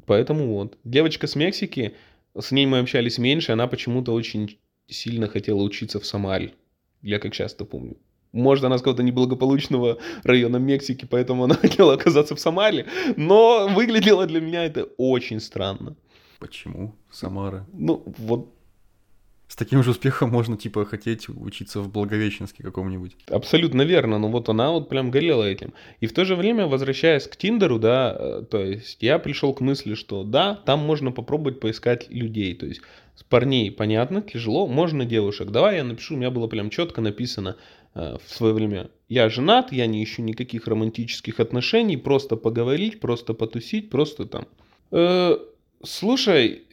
Поэтому вот. Девочка с Мексики, с ней мы общались меньше, она почему-то очень сильно хотела учиться в Самаре. Я как часто помню. Может, она с какого-то неблагополучного района Мексики, поэтому она хотела оказаться в Самаре. Но выглядело для меня это очень странно. Почему Самара? Ну, вот с таким же успехом можно, типа, хотеть учиться в Благовещенске каком-нибудь. Абсолютно верно, но вот она вот прям горела этим. И в то же время, возвращаясь к Тиндеру, да, э, то есть я пришел к мысли, что да, там можно попробовать поискать людей, то есть с парней понятно, тяжело, можно девушек. Давай я напишу, у меня было прям четко написано э, в свое время. Я женат, я не ищу никаких романтических отношений, просто поговорить, просто потусить, просто там. Э, слушай,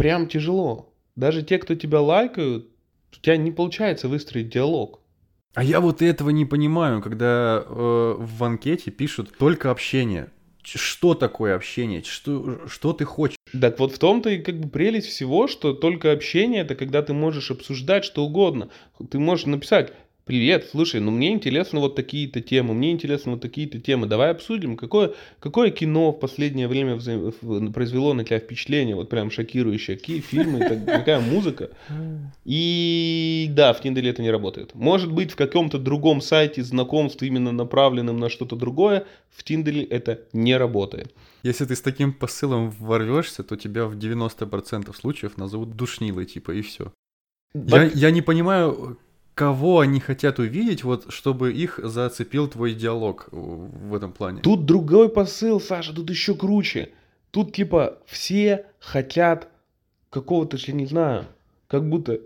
прям тяжело. Даже те, кто тебя лайкают, у тебя не получается выстроить диалог. А я вот этого не понимаю, когда э, в анкете пишут только общение. Что такое общение? Что, что ты хочешь? Так вот в том-то и как бы прелесть всего, что только общение это когда ты можешь обсуждать что угодно. Ты можешь написать, Привет, слушай, ну мне интересны вот такие-то темы, мне интересны вот такие-то темы. Давай обсудим, какое, какое кино в последнее время вза... произвело на тебя впечатление, вот прям шокирующее, какие фильмы, какая музыка. И да, в Тиндере это не работает. Может быть, в каком-то другом сайте знакомств, именно направленным на что-то другое, в Тиндере это не работает. Если ты с таким посылом ворвешься, то тебя в 90% случаев назовут душнилой, типа, и все. Я, я не понимаю, кого они хотят увидеть, вот, чтобы их зацепил твой диалог в этом плане? Тут другой посыл, Саша, тут еще круче. Тут типа все хотят какого-то, я не знаю, как будто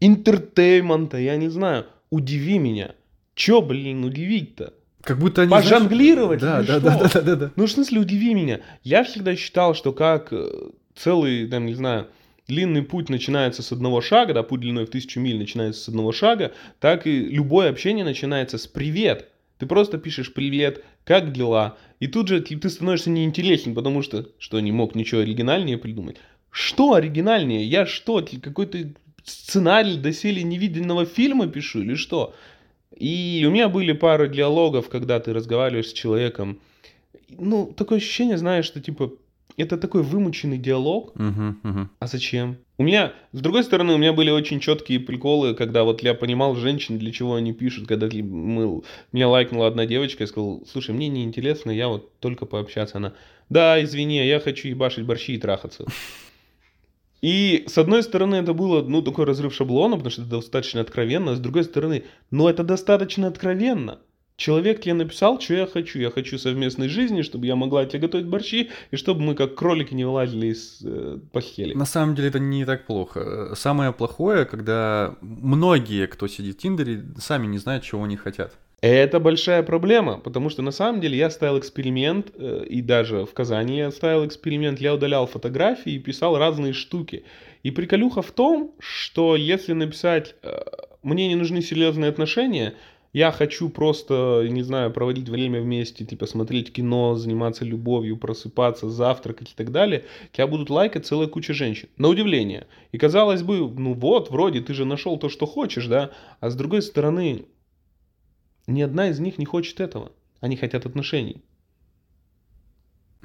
entertainment а, я не знаю. Удиви меня. Че, блин, удивить-то? Как будто они... Пожонглировать? Да, да, да, да, да, да, да. Ну, в смысле, удиви меня. Я всегда считал, что как э, целый, там, не знаю, длинный путь начинается с одного шага, да, путь длиной в тысячу миль начинается с одного шага, так и любое общение начинается с «привет». Ты просто пишешь «привет», «как дела?» И тут же ты становишься неинтересен, потому что, что не мог ничего оригинальнее придумать. Что оригинальнее? Я что, какой-то сценарий доселе невиденного фильма пишу или что? И у меня были пара диалогов, когда ты разговариваешь с человеком. Ну, такое ощущение, знаешь, что типа это такой вымученный диалог. Uh-huh, uh-huh. А зачем? У меня, с другой стороны, у меня были очень четкие приколы, когда вот я понимал женщин, для чего они пишут, когда мы, меня лайкнула одна девочка, я сказал, слушай, мне не интересно, я вот только пообщаться. Она, да, извини, я хочу ебашить борщи и трахаться. И с одной стороны это было, ну, такой разрыв шаблона, потому что это достаточно откровенно, а с другой стороны, ну, это достаточно откровенно. Человек тебе написал, что я хочу. Я хочу совместной жизни, чтобы я могла тебе готовить борщи, и чтобы мы как кролики не вылазили из э, постели. На самом деле это не так плохо. Самое плохое, когда многие, кто сидит в Тиндере, сами не знают, чего они хотят. Это большая проблема, потому что на самом деле я ставил эксперимент, э, и даже в Казани я ставил эксперимент, я удалял фотографии и писал разные штуки. И приколюха в том, что если написать э, «мне не нужны серьезные отношения», я хочу просто, не знаю, проводить время вместе, типа смотреть кино, заниматься любовью, просыпаться, завтракать и так далее, тебя будут лайкать целая куча женщин. На удивление. И казалось бы, ну вот, вроде ты же нашел то, что хочешь, да? А с другой стороны, ни одна из них не хочет этого. Они хотят отношений.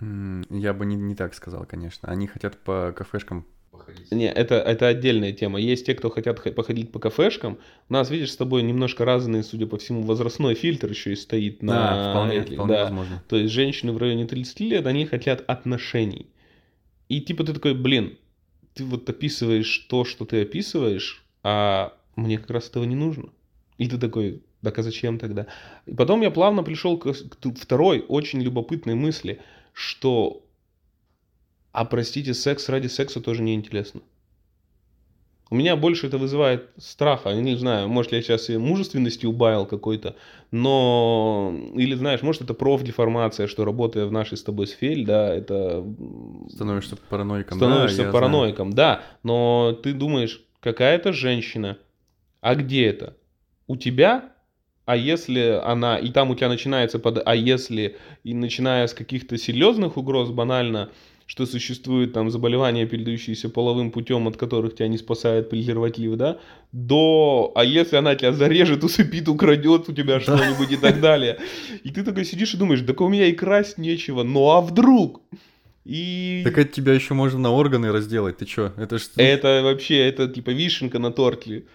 Я бы не, не так сказал, конечно. Они хотят по кафешкам походить. Не, это, это отдельная тема. Есть те, кто хотят походить по кафешкам. У нас, видишь, с тобой немножко разные, судя по всему, возрастной фильтр еще и стоит на... Да, вполне, вполне да. возможно. То есть женщины в районе 30 лет, они хотят отношений. И типа ты такой, блин, ты вот описываешь то, что ты описываешь, а мне как раз этого не нужно. И ты такой, так а зачем тогда? И потом я плавно пришел к, к второй очень любопытной мысли, что, а простите, секс ради секса тоже неинтересно. У меня больше это вызывает страха. Я не знаю, может, я сейчас и мужественности убавил какой-то, но... Или, знаешь, может, это профдеформация, что работая в нашей с тобой сфере, да, это... Становишься параноиком. Становишься да, параноиком, знаю. да. Но ты думаешь, какая-то женщина, а где это? У тебя а если она, и там у тебя начинается под а если, и начиная с каких-то серьезных угроз, банально, что существует там заболевания, передающиеся половым путем, от которых тебя не спасает презерватив, да, до а если она тебя зарежет, усыпит, украдет у тебя что-нибудь и так далее. И ты такой сидишь и думаешь, так у меня и красть нечего, ну а вдруг? И... Так это тебя еще можно на органы разделать, ты чё? Это, ж... это вообще, это типа вишенка на торте.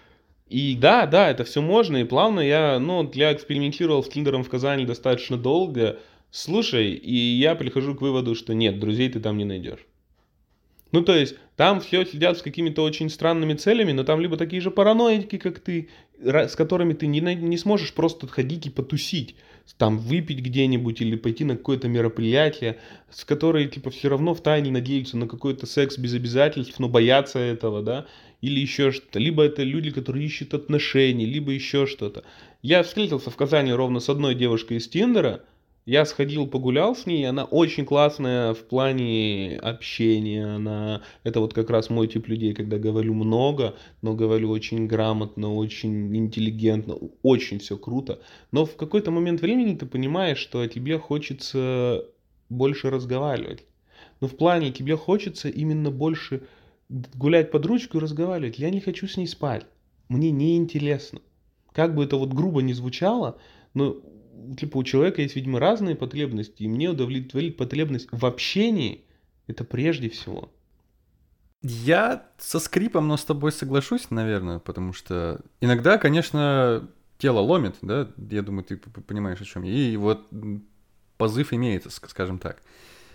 И да, да, это все можно, и плавно я, ну, я экспериментировал с Тиндером в Казани достаточно долго. Слушай, и я прихожу к выводу, что нет, друзей ты там не найдешь. Ну, то есть, там все сидят с какими-то очень странными целями, но там либо такие же параноики, как ты, с которыми ты не, не сможешь просто ходить и потусить, там выпить где-нибудь или пойти на какое-то мероприятие, с которой, типа, все равно в тайне надеются на какой-то секс без обязательств, но боятся этого, да, или еще что-то. Либо это люди, которые ищут отношений, либо еще что-то. Я встретился в Казани ровно с одной девушкой из Тиндера, я сходил, погулял с ней, она очень классная в плане общения, она, это вот как раз мой тип людей, когда говорю много, но говорю очень грамотно, очень интеллигентно, очень все круто, но в какой-то момент времени ты понимаешь, что тебе хочется больше разговаривать, но в плане тебе хочется именно больше гулять под ручку и разговаривать, я не хочу с ней спать, мне не интересно. Как бы это вот грубо не звучало, но типа у человека есть, видимо, разные потребности, и мне удовлетворить потребность в общении это прежде всего. Я со скрипом, но с тобой соглашусь, наверное, потому что иногда, конечно, тело ломит, да, я думаю, ты понимаешь, о чем я, и вот позыв имеется, скажем так.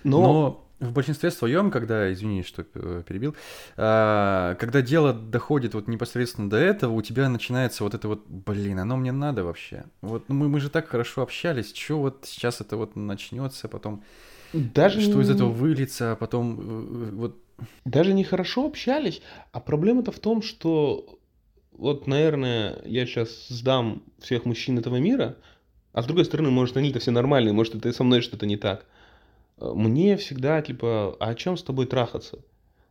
Но, но в большинстве своем, когда, извини, что э, перебил, а, когда дело доходит вот непосредственно до этого, у тебя начинается вот это вот, блин, оно мне надо вообще. Вот ну, мы, мы же так хорошо общались, что вот сейчас это вот начнется, потом даже что не... из этого выльется, а потом э, вот... Даже не хорошо общались, а проблема-то в том, что вот, наверное, я сейчас сдам всех мужчин этого мира, а с другой стороны, может, они-то все нормальные, может, это со мной что-то не так. Э, мне всегда, типа, а о чем с тобой трахаться?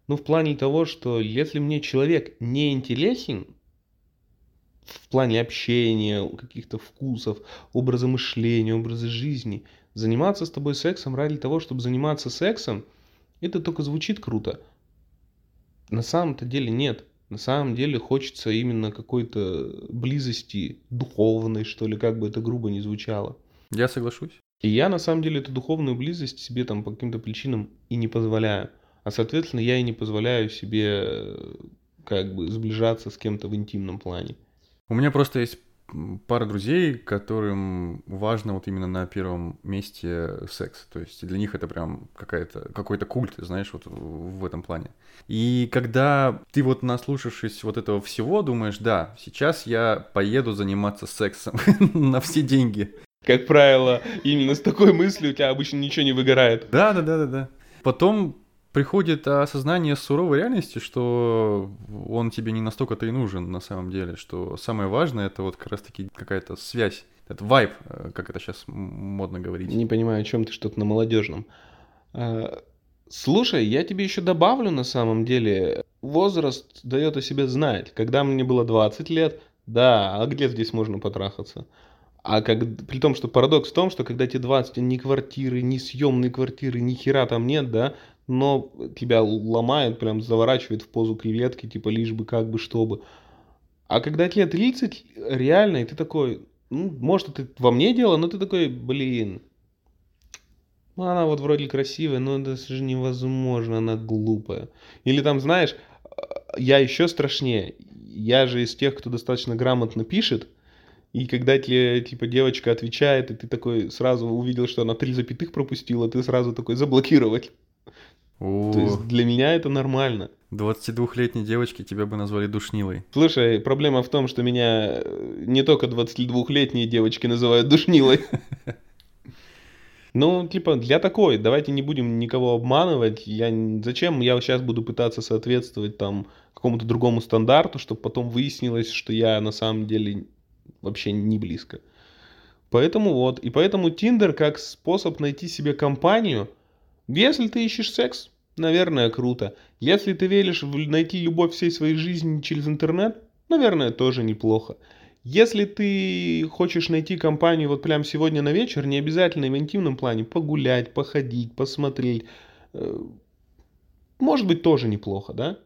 Ну, в плане того, что если мне человек не интересен, в плане общения, каких-то вкусов, образа мышления, образа жизни, заниматься с тобой сексом ради того, чтобы заниматься сексом, это только звучит круто. На самом-то деле нет. На самом деле хочется именно какой-то близости духовной, что ли, как бы это грубо не звучало. Я соглашусь. И я на самом деле эту духовную близость себе там по каким-то причинам и не позволяю. А соответственно я и не позволяю себе э, как бы сближаться с кем-то в интимном плане. У меня просто есть пара друзей, которым важно вот именно на первом месте секс. То есть для них это прям какая-то, какой-то культ, знаешь, вот в этом плане. И когда ты вот наслушавшись вот этого всего, думаешь, да, сейчас я поеду заниматься сексом на все деньги как правило, именно с такой мыслью у тебя обычно ничего не выгорает. Да, да, да, да, да. Потом приходит осознание суровой реальности, что он тебе не настолько-то и нужен на самом деле, что самое важное это вот как раз-таки какая-то связь этот вайб, э, как это сейчас модно говорить. Не понимаю, о чем ты что-то на молодежном. А, слушай, я тебе еще добавлю на самом деле. Возраст дает о себе знать. Когда мне было 20 лет, да, а где здесь можно потрахаться? А как, при том, что парадокс в том, что когда тебе 20, ни квартиры, ни съемные квартиры, ни хера там нет, да, но тебя ломает, прям заворачивает в позу креветки, типа лишь бы, как бы, чтобы. А когда тебе 30, реально, и ты такой, ну, может, это во мне дело, но ты такой, блин, ну, она вот вроде красивая, но это же невозможно, она глупая. Или там, знаешь, я еще страшнее. Я же из тех, кто достаточно грамотно пишет, и когда тебе, типа, девочка отвечает, и ты такой сразу увидел, что она три запятых пропустила, ты сразу такой заблокировать. О. То есть для меня это нормально. 22-летней девочки тебя бы назвали душнилой. Слушай, проблема в том, что меня э, не только 22-летние девочки называют душнилой. Ну, типа, для такой, давайте не будем никого обманывать. Я, зачем я сейчас буду пытаться соответствовать там какому-то другому стандарту, чтобы потом выяснилось, что я на самом деле вообще не близко. Поэтому вот, и поэтому Tinder как способ найти себе компанию, если ты ищешь секс, наверное, круто. Если ты веришь в найти любовь всей своей жизни через интернет, наверное, тоже неплохо. Если ты хочешь найти компанию вот прям сегодня на вечер, не обязательно в интимном плане, погулять, походить, посмотреть, э, может быть тоже неплохо, да?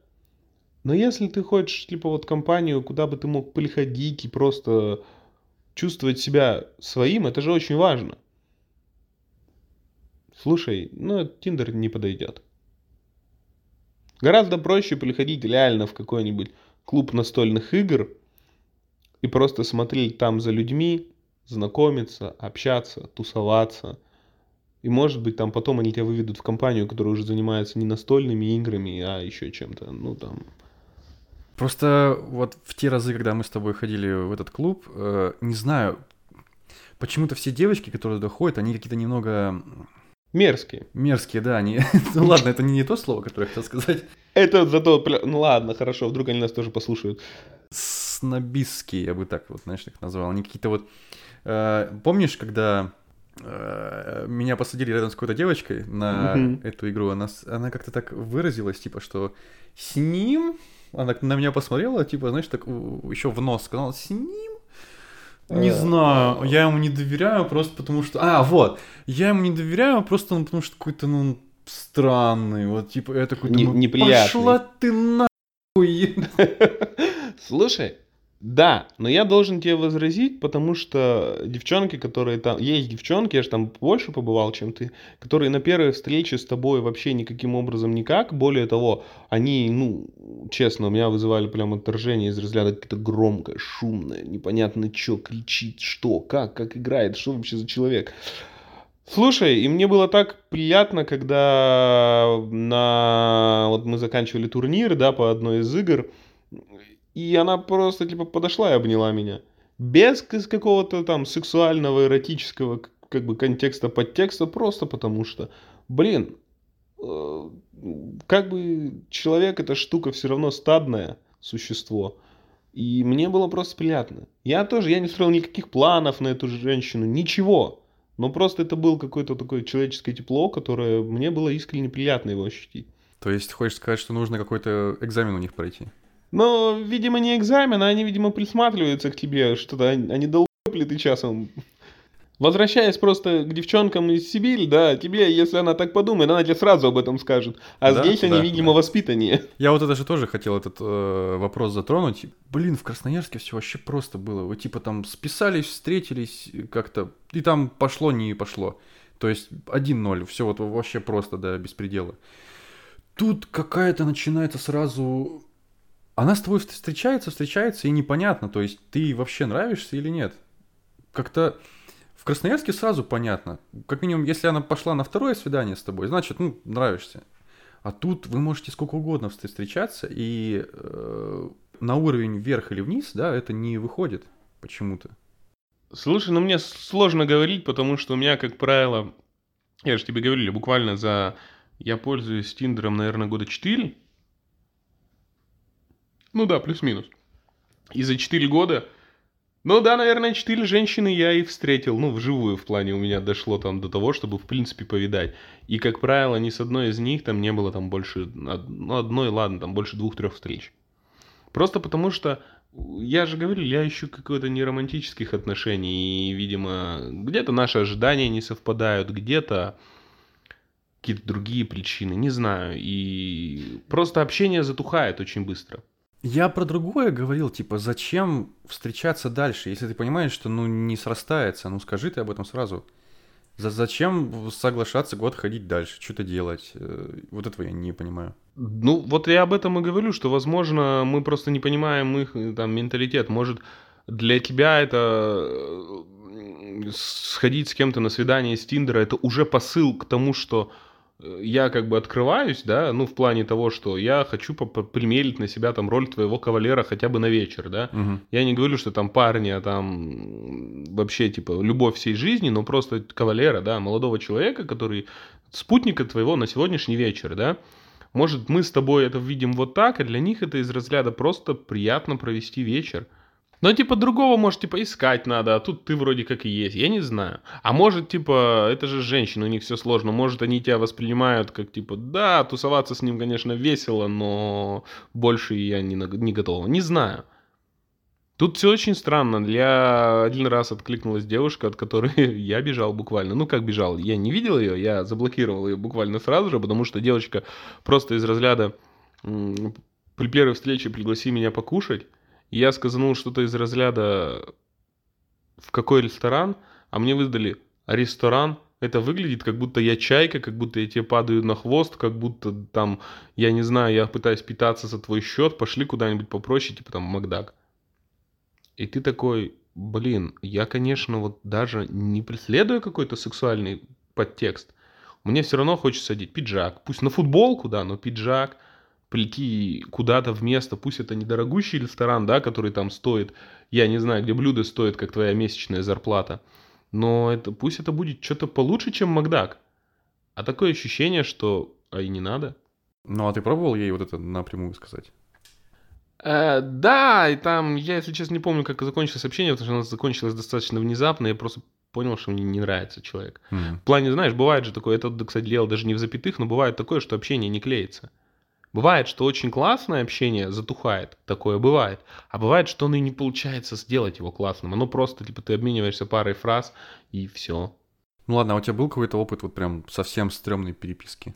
Но если ты хочешь, типа, вот компанию, куда бы ты мог приходить и просто чувствовать себя своим, это же очень важно. Слушай, ну, Тиндер не подойдет. Гораздо проще приходить реально в какой-нибудь клуб настольных игр – и просто смотреть там за людьми, знакомиться, общаться, тусоваться. И может быть там потом они тебя выведут в компанию, которая уже занимается не настольными играми, а еще чем-то, ну там. Просто вот в те разы, когда мы с тобой ходили в этот клуб, э, не знаю, почему-то все девочки, которые туда ходят, они какие-то немного... Мерзкие. Мерзкие, да, они... ну ладно, это не, не то слово, которое я хотел сказать. Это зато... Ну ладно, хорошо, вдруг они нас тоже послушают снобистские, я бы так вот, знаешь, их назвал. Они какие-то вот... Э, помнишь, когда э, меня посадили рядом с какой-то девочкой на mm-hmm. эту игру, она, она как-то так выразилась, типа, что с ним... Она на меня посмотрела, типа, знаешь, так еще в нос сказала, с ним не знаю, я ему не доверяю просто потому что... А, вот, я ему не доверяю просто ну, потому что какой-то, ну, странный, вот, типа, я такой думаю, не, неприятный. пошла ты нахуй. Слушай, да, но я должен тебе возразить, потому что девчонки, которые там... Есть девчонки, я же там больше побывал, чем ты, которые на первой встрече с тобой вообще никаким образом никак. Более того, они, ну, честно, у меня вызывали прям отторжение из разряда какое-то громкое, шумное, непонятно что, кричит, что, как, как играет, что вообще за человек. Слушай, и мне было так приятно, когда на... Вот мы заканчивали турнир, да, по одной из игр, и она просто, типа, подошла и обняла меня. Без какого-то там сексуального, эротического, как бы, контекста, подтекста, просто потому что, блин, э, как бы человек это штука все равно стадное существо. И мне было просто приятно. Я тоже, я не строил никаких планов на эту женщину, ничего. Но просто это был какое-то такое человеческое тепло, которое мне было искренне приятно его ощутить. То есть хочешь сказать, что нужно какой-то экзамен у них пройти? Но, видимо, не экзамен, а они, видимо, присматриваются к тебе, что-то, они ли ты часом. Возвращаясь просто к девчонкам из Сибири, да, тебе, если она так подумает, она тебе сразу об этом скажет. А да, здесь да, они, видимо, да. воспитаннее. Я вот это же тоже хотел этот э, вопрос затронуть. Блин, в Красноярске все вообще просто было. Вы типа там списались, встретились как-то, и там пошло, не пошло. То есть 1-0, все вот вообще просто, да, без предела. Тут какая-то начинается сразу она с тобой встречается, встречается, и непонятно, то есть ты вообще нравишься или нет. Как-то в Красноярске сразу понятно. Как минимум, если она пошла на второе свидание с тобой, значит, ну, нравишься. А тут вы можете сколько угодно встречаться, и э, на уровень вверх или вниз, да, это не выходит почему-то. Слушай, ну мне сложно говорить, потому что у меня, как правило, я же тебе говорил, буквально за... Я пользуюсь Тиндером, наверное, года 4. Ну да, плюс-минус. И за 4 года Ну да, наверное, четыре женщины я и встретил, ну, вживую в плане у меня дошло там до того, чтобы, в принципе, повидать. И, как правило, ни с одной из них там не было там больше, ну, одной, ладно, там больше двух-трех встреч. Просто потому что, я же говорю, я ищу какое-то не романтических отношений, и, видимо, где-то наши ожидания не совпадают, где-то какие-то другие причины, не знаю. И просто общение затухает очень быстро. Я про другое говорил, типа, зачем встречаться дальше, если ты понимаешь, что, ну, не срастается, ну, скажи ты об этом сразу. За зачем соглашаться год ходить дальше, что-то делать? Э, вот этого я не понимаю. Ну, вот я об этом и говорю, что, возможно, мы просто не понимаем их э, там менталитет. Может, для тебя это э, сходить с кем-то на свидание с Тиндера, это уже посыл к тому, что я как бы открываюсь, да, ну, в плане того, что я хочу примерить на себя там роль твоего кавалера хотя бы на вечер, да. Угу. Я не говорю, что там парня, а там вообще, типа, любовь всей жизни, но просто кавалера, да, молодого человека, который спутника твоего на сегодняшний вечер, да. Может, мы с тобой это видим вот так, а для них это из разряда просто приятно провести вечер. Но типа другого, может, типа искать надо, а тут ты вроде как и есть. Я не знаю. А может, типа, это же женщины, у них все сложно. Может, они тебя воспринимают как, типа, да, тусоваться с ним, конечно, весело, но больше я не, не готова. Не знаю. Тут все очень странно. Я один раз откликнулась девушка, от которой я бежал буквально. Ну, как бежал? Я не видел ее, я заблокировал ее буквально сразу же, потому что девочка просто из разряда при первой встрече пригласи меня покушать я сказанул что-то из разряда в какой ресторан, а мне выдали ресторан. Это выглядит, как будто я чайка, как будто я тебе падаю на хвост, как будто там, я не знаю, я пытаюсь питаться за твой счет, пошли куда-нибудь попроще, типа там Макдак. И ты такой, блин, я, конечно, вот даже не преследую какой-то сексуальный подтекст, мне все равно хочется одеть пиджак, пусть на футболку, да, но пиджак – прийти куда-то в место, пусть это недорогущий ресторан, да, который там стоит, я не знаю, где блюдо стоит, как твоя месячная зарплата, но это, пусть это будет что-то получше, чем Макдак. А такое ощущение, что а и не надо. Ну, а ты пробовал ей вот это напрямую сказать? Э, да, и там, я, если честно, не помню, как закончилось общение, потому что оно закончилось достаточно внезапно, я просто понял, что мне не нравится человек. Mm. В плане, знаешь, бывает же такое, это, кстати, делал даже не в запятых, но бывает такое, что общение не клеится. Бывает, что очень классное общение затухает, такое бывает. А бывает, что оно и не получается сделать его классным. Оно просто, типа, ты обмениваешься парой фраз, и все. Ну ладно, а у тебя был какой-то опыт вот прям совсем стрёмной переписки?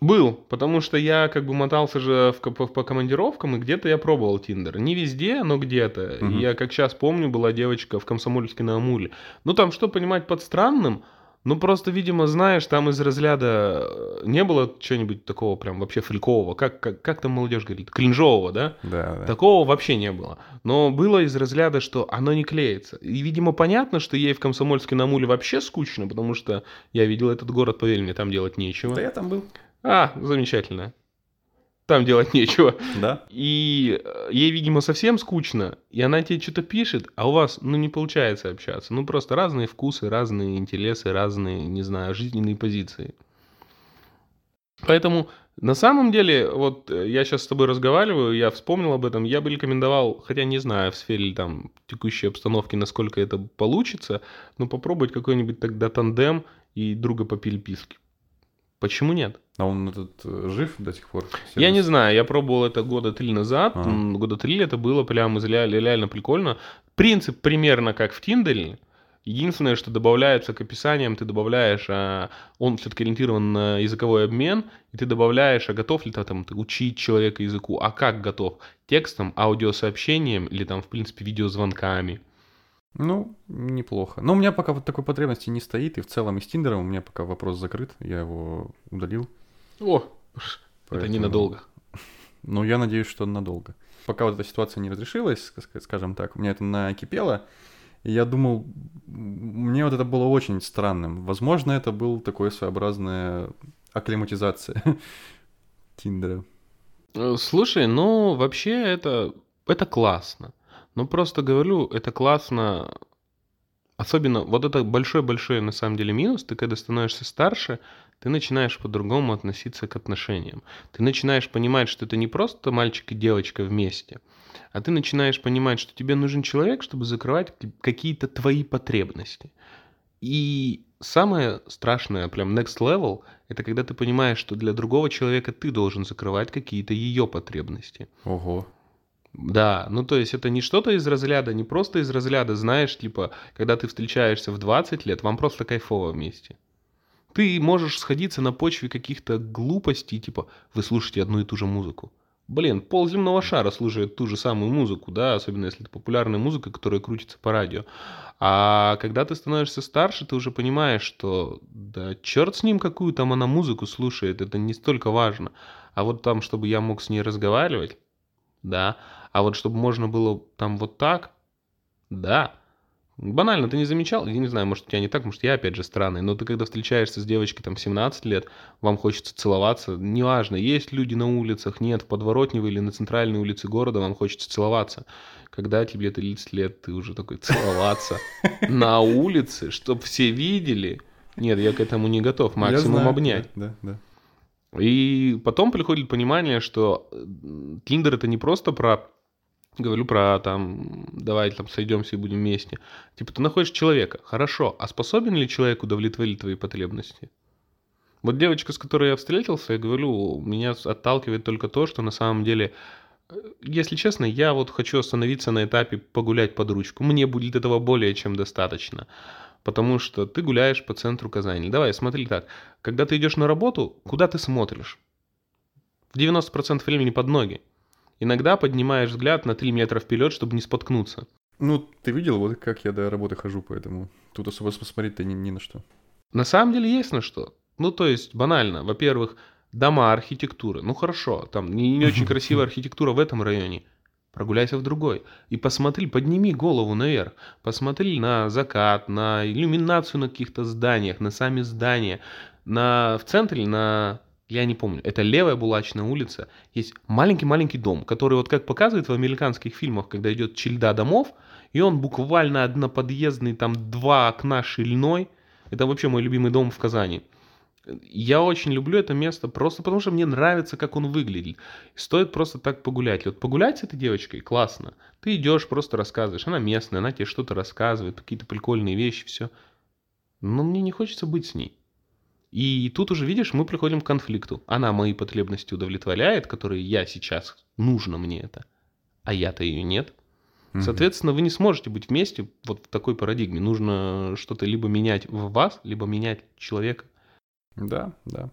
Был, потому что я как бы мотался же в, по, по командировкам, и где-то я пробовал Тиндер. Не везде, но где-то. Угу. Я, как сейчас помню, была девочка в Комсомольске на Амуле. Ну там, что понимать под странным, ну, просто, видимо, знаешь, там из разряда э, не было чего-нибудь такого прям вообще фрикового. Как, как, как там молодежь говорит? Кринжового, да? Да, да. Такого вообще не было. Но было из разряда, что оно не клеится. И, видимо, понятно, что ей в Комсомольске на Муле вообще скучно, потому что я видел этот город, поверь мне, там делать нечего. Да я там был. А, замечательно там делать нечего. Да. И э, ей, видимо, совсем скучно, и она тебе что-то пишет, а у вас, ну, не получается общаться. Ну, просто разные вкусы, разные интересы, разные, не знаю, жизненные позиции. Поэтому на самом деле, вот э, я сейчас с тобой разговариваю, я вспомнил об этом, я бы рекомендовал, хотя не знаю в сфере там текущей обстановки, насколько это получится, но попробовать какой-нибудь тогда тандем и друга по переписке. Почему нет? А он этот э, жив до сих пор? Сервис? Я не знаю, я пробовал это года три назад. Ага. Года три это было прям реально прикольно. Принцип примерно как в Тиндере. Единственное, что добавляется к описаниям, ты добавляешь, а, он все-таки ориентирован на языковой обмен, и ты добавляешь, а готов ли ты там ты учить человека языку, а как готов? Текстом, аудиосообщением или там, в принципе, видеозвонками. Ну, неплохо. Но у меня пока вот такой потребности не стоит, и в целом и с Тиндером у меня пока вопрос закрыт, я его удалил. О, Поэтому... это ненадолго. Ну, я надеюсь, что надолго. Пока вот эта ситуация не разрешилась, скажем так, у меня это накипело, и я думал, мне вот это было очень странным. Возможно, это был такой своеобразная акклиматизация Тиндера. Э, слушай, ну, вообще это, это классно. Ну, просто говорю, это классно Особенно, вот это большой-большой на самом деле минус, ты когда становишься старше, ты начинаешь по-другому относиться к отношениям. Ты начинаешь понимать, что это не просто мальчик и девочка вместе, а ты начинаешь понимать, что тебе нужен человек, чтобы закрывать какие-то твои потребности. И самое страшное, прям next level, это когда ты понимаешь, что для другого человека ты должен закрывать какие-то ее потребности. Ого. Да, ну то есть это не что-то из разряда, не просто из разряда, знаешь, типа, когда ты встречаешься в 20 лет, вам просто кайфово вместе. Ты можешь сходиться на почве каких-то глупостей, типа, вы слушаете одну и ту же музыку. Блин, пол земного шара слушает ту же самую музыку, да, особенно если это популярная музыка, которая крутится по радио. А когда ты становишься старше, ты уже понимаешь, что да черт с ним, какую там она музыку слушает, это не столько важно. А вот там, чтобы я мог с ней разговаривать, да, а вот чтобы можно было там вот так, да, Банально, ты не замечал? Я не знаю, может, у тебя не так, может, я опять же странный, но ты когда встречаешься с девочкой там 17 лет, вам хочется целоваться, неважно, есть люди на улицах, нет, в подворотневой или на центральной улице города вам хочется целоваться. Когда тебе 30 лет, ты уже такой целоваться на улице, чтобы все видели. Нет, я к этому не готов, максимум обнять. Да, да. И потом приходит понимание, что Тиндер это не просто про говорю про там, давай там сойдемся и будем вместе. Типа ты находишь человека, хорошо, а способен ли человек удовлетворить твои потребности? Вот девочка, с которой я встретился, я говорю, меня отталкивает только то, что на самом деле, э, если честно, я вот хочу остановиться на этапе погулять под ручку. Мне будет этого более чем достаточно. Потому что ты гуляешь по центру Казани. Давай, смотри так. Когда ты идешь на работу, куда ты смотришь? В 90% времени под ноги. Иногда поднимаешь взгляд на 3 метра вперед, чтобы не споткнуться. Ну, ты видел, вот как я до работы хожу, поэтому тут особо посмотреть-то ни, ни на что. На самом деле есть на что. Ну, то есть, банально. Во-первых, дома, архитектура. Ну, хорошо, там не, не очень красивая архитектура в этом районе. Прогуляйся в другой. И посмотри, подними голову наверх. Посмотри на закат, на иллюминацию на каких-то зданиях, на сами здания. На, в центре, на я не помню, это левая Булачная улица, есть маленький-маленький дом, который вот как показывают в американских фильмах, когда идет череда домов, и он буквально одноподъездный, там два окна шириной. Это вообще мой любимый дом в Казани. Я очень люблю это место просто потому, что мне нравится, как он выглядит. Стоит просто так погулять. Вот погулять с этой девочкой классно. Ты идешь, просто рассказываешь. Она местная, она тебе что-то рассказывает, какие-то прикольные вещи, все. Но мне не хочется быть с ней. И тут уже, видишь, мы приходим к конфликту. Она мои потребности удовлетворяет, которые я сейчас, нужно мне это, а я-то ее нет. Угу. Соответственно, вы не сможете быть вместе вот в такой парадигме. Нужно что-то либо менять в вас, либо менять человека. Да, да.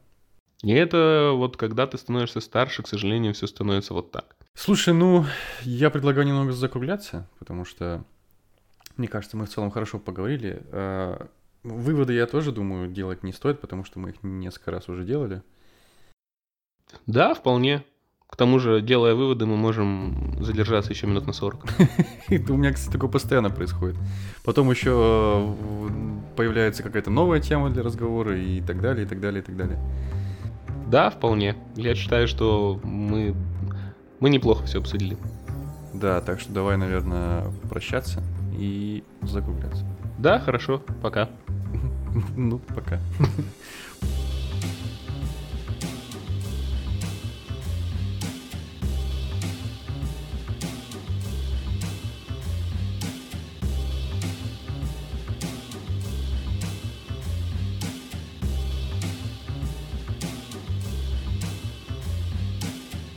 И это вот когда ты становишься старше, к сожалению, все становится вот так. Слушай, ну, я предлагаю немного закругляться, потому что, мне кажется, мы в целом хорошо поговорили. Выводы, я тоже думаю, делать не стоит, потому что мы их несколько раз уже делали. Да, вполне. К тому же, делая выводы, мы можем задержаться еще минут на 40. Это у меня, кстати, такое постоянно происходит. Потом еще э, появляется какая-то новая тема для разговора и так далее, и так далее, и так далее. Да, вполне. Я считаю, что мы, мы неплохо все обсудили. Да, так что давай, наверное, прощаться и закругляться. Да, хорошо, пока. Ну, пока.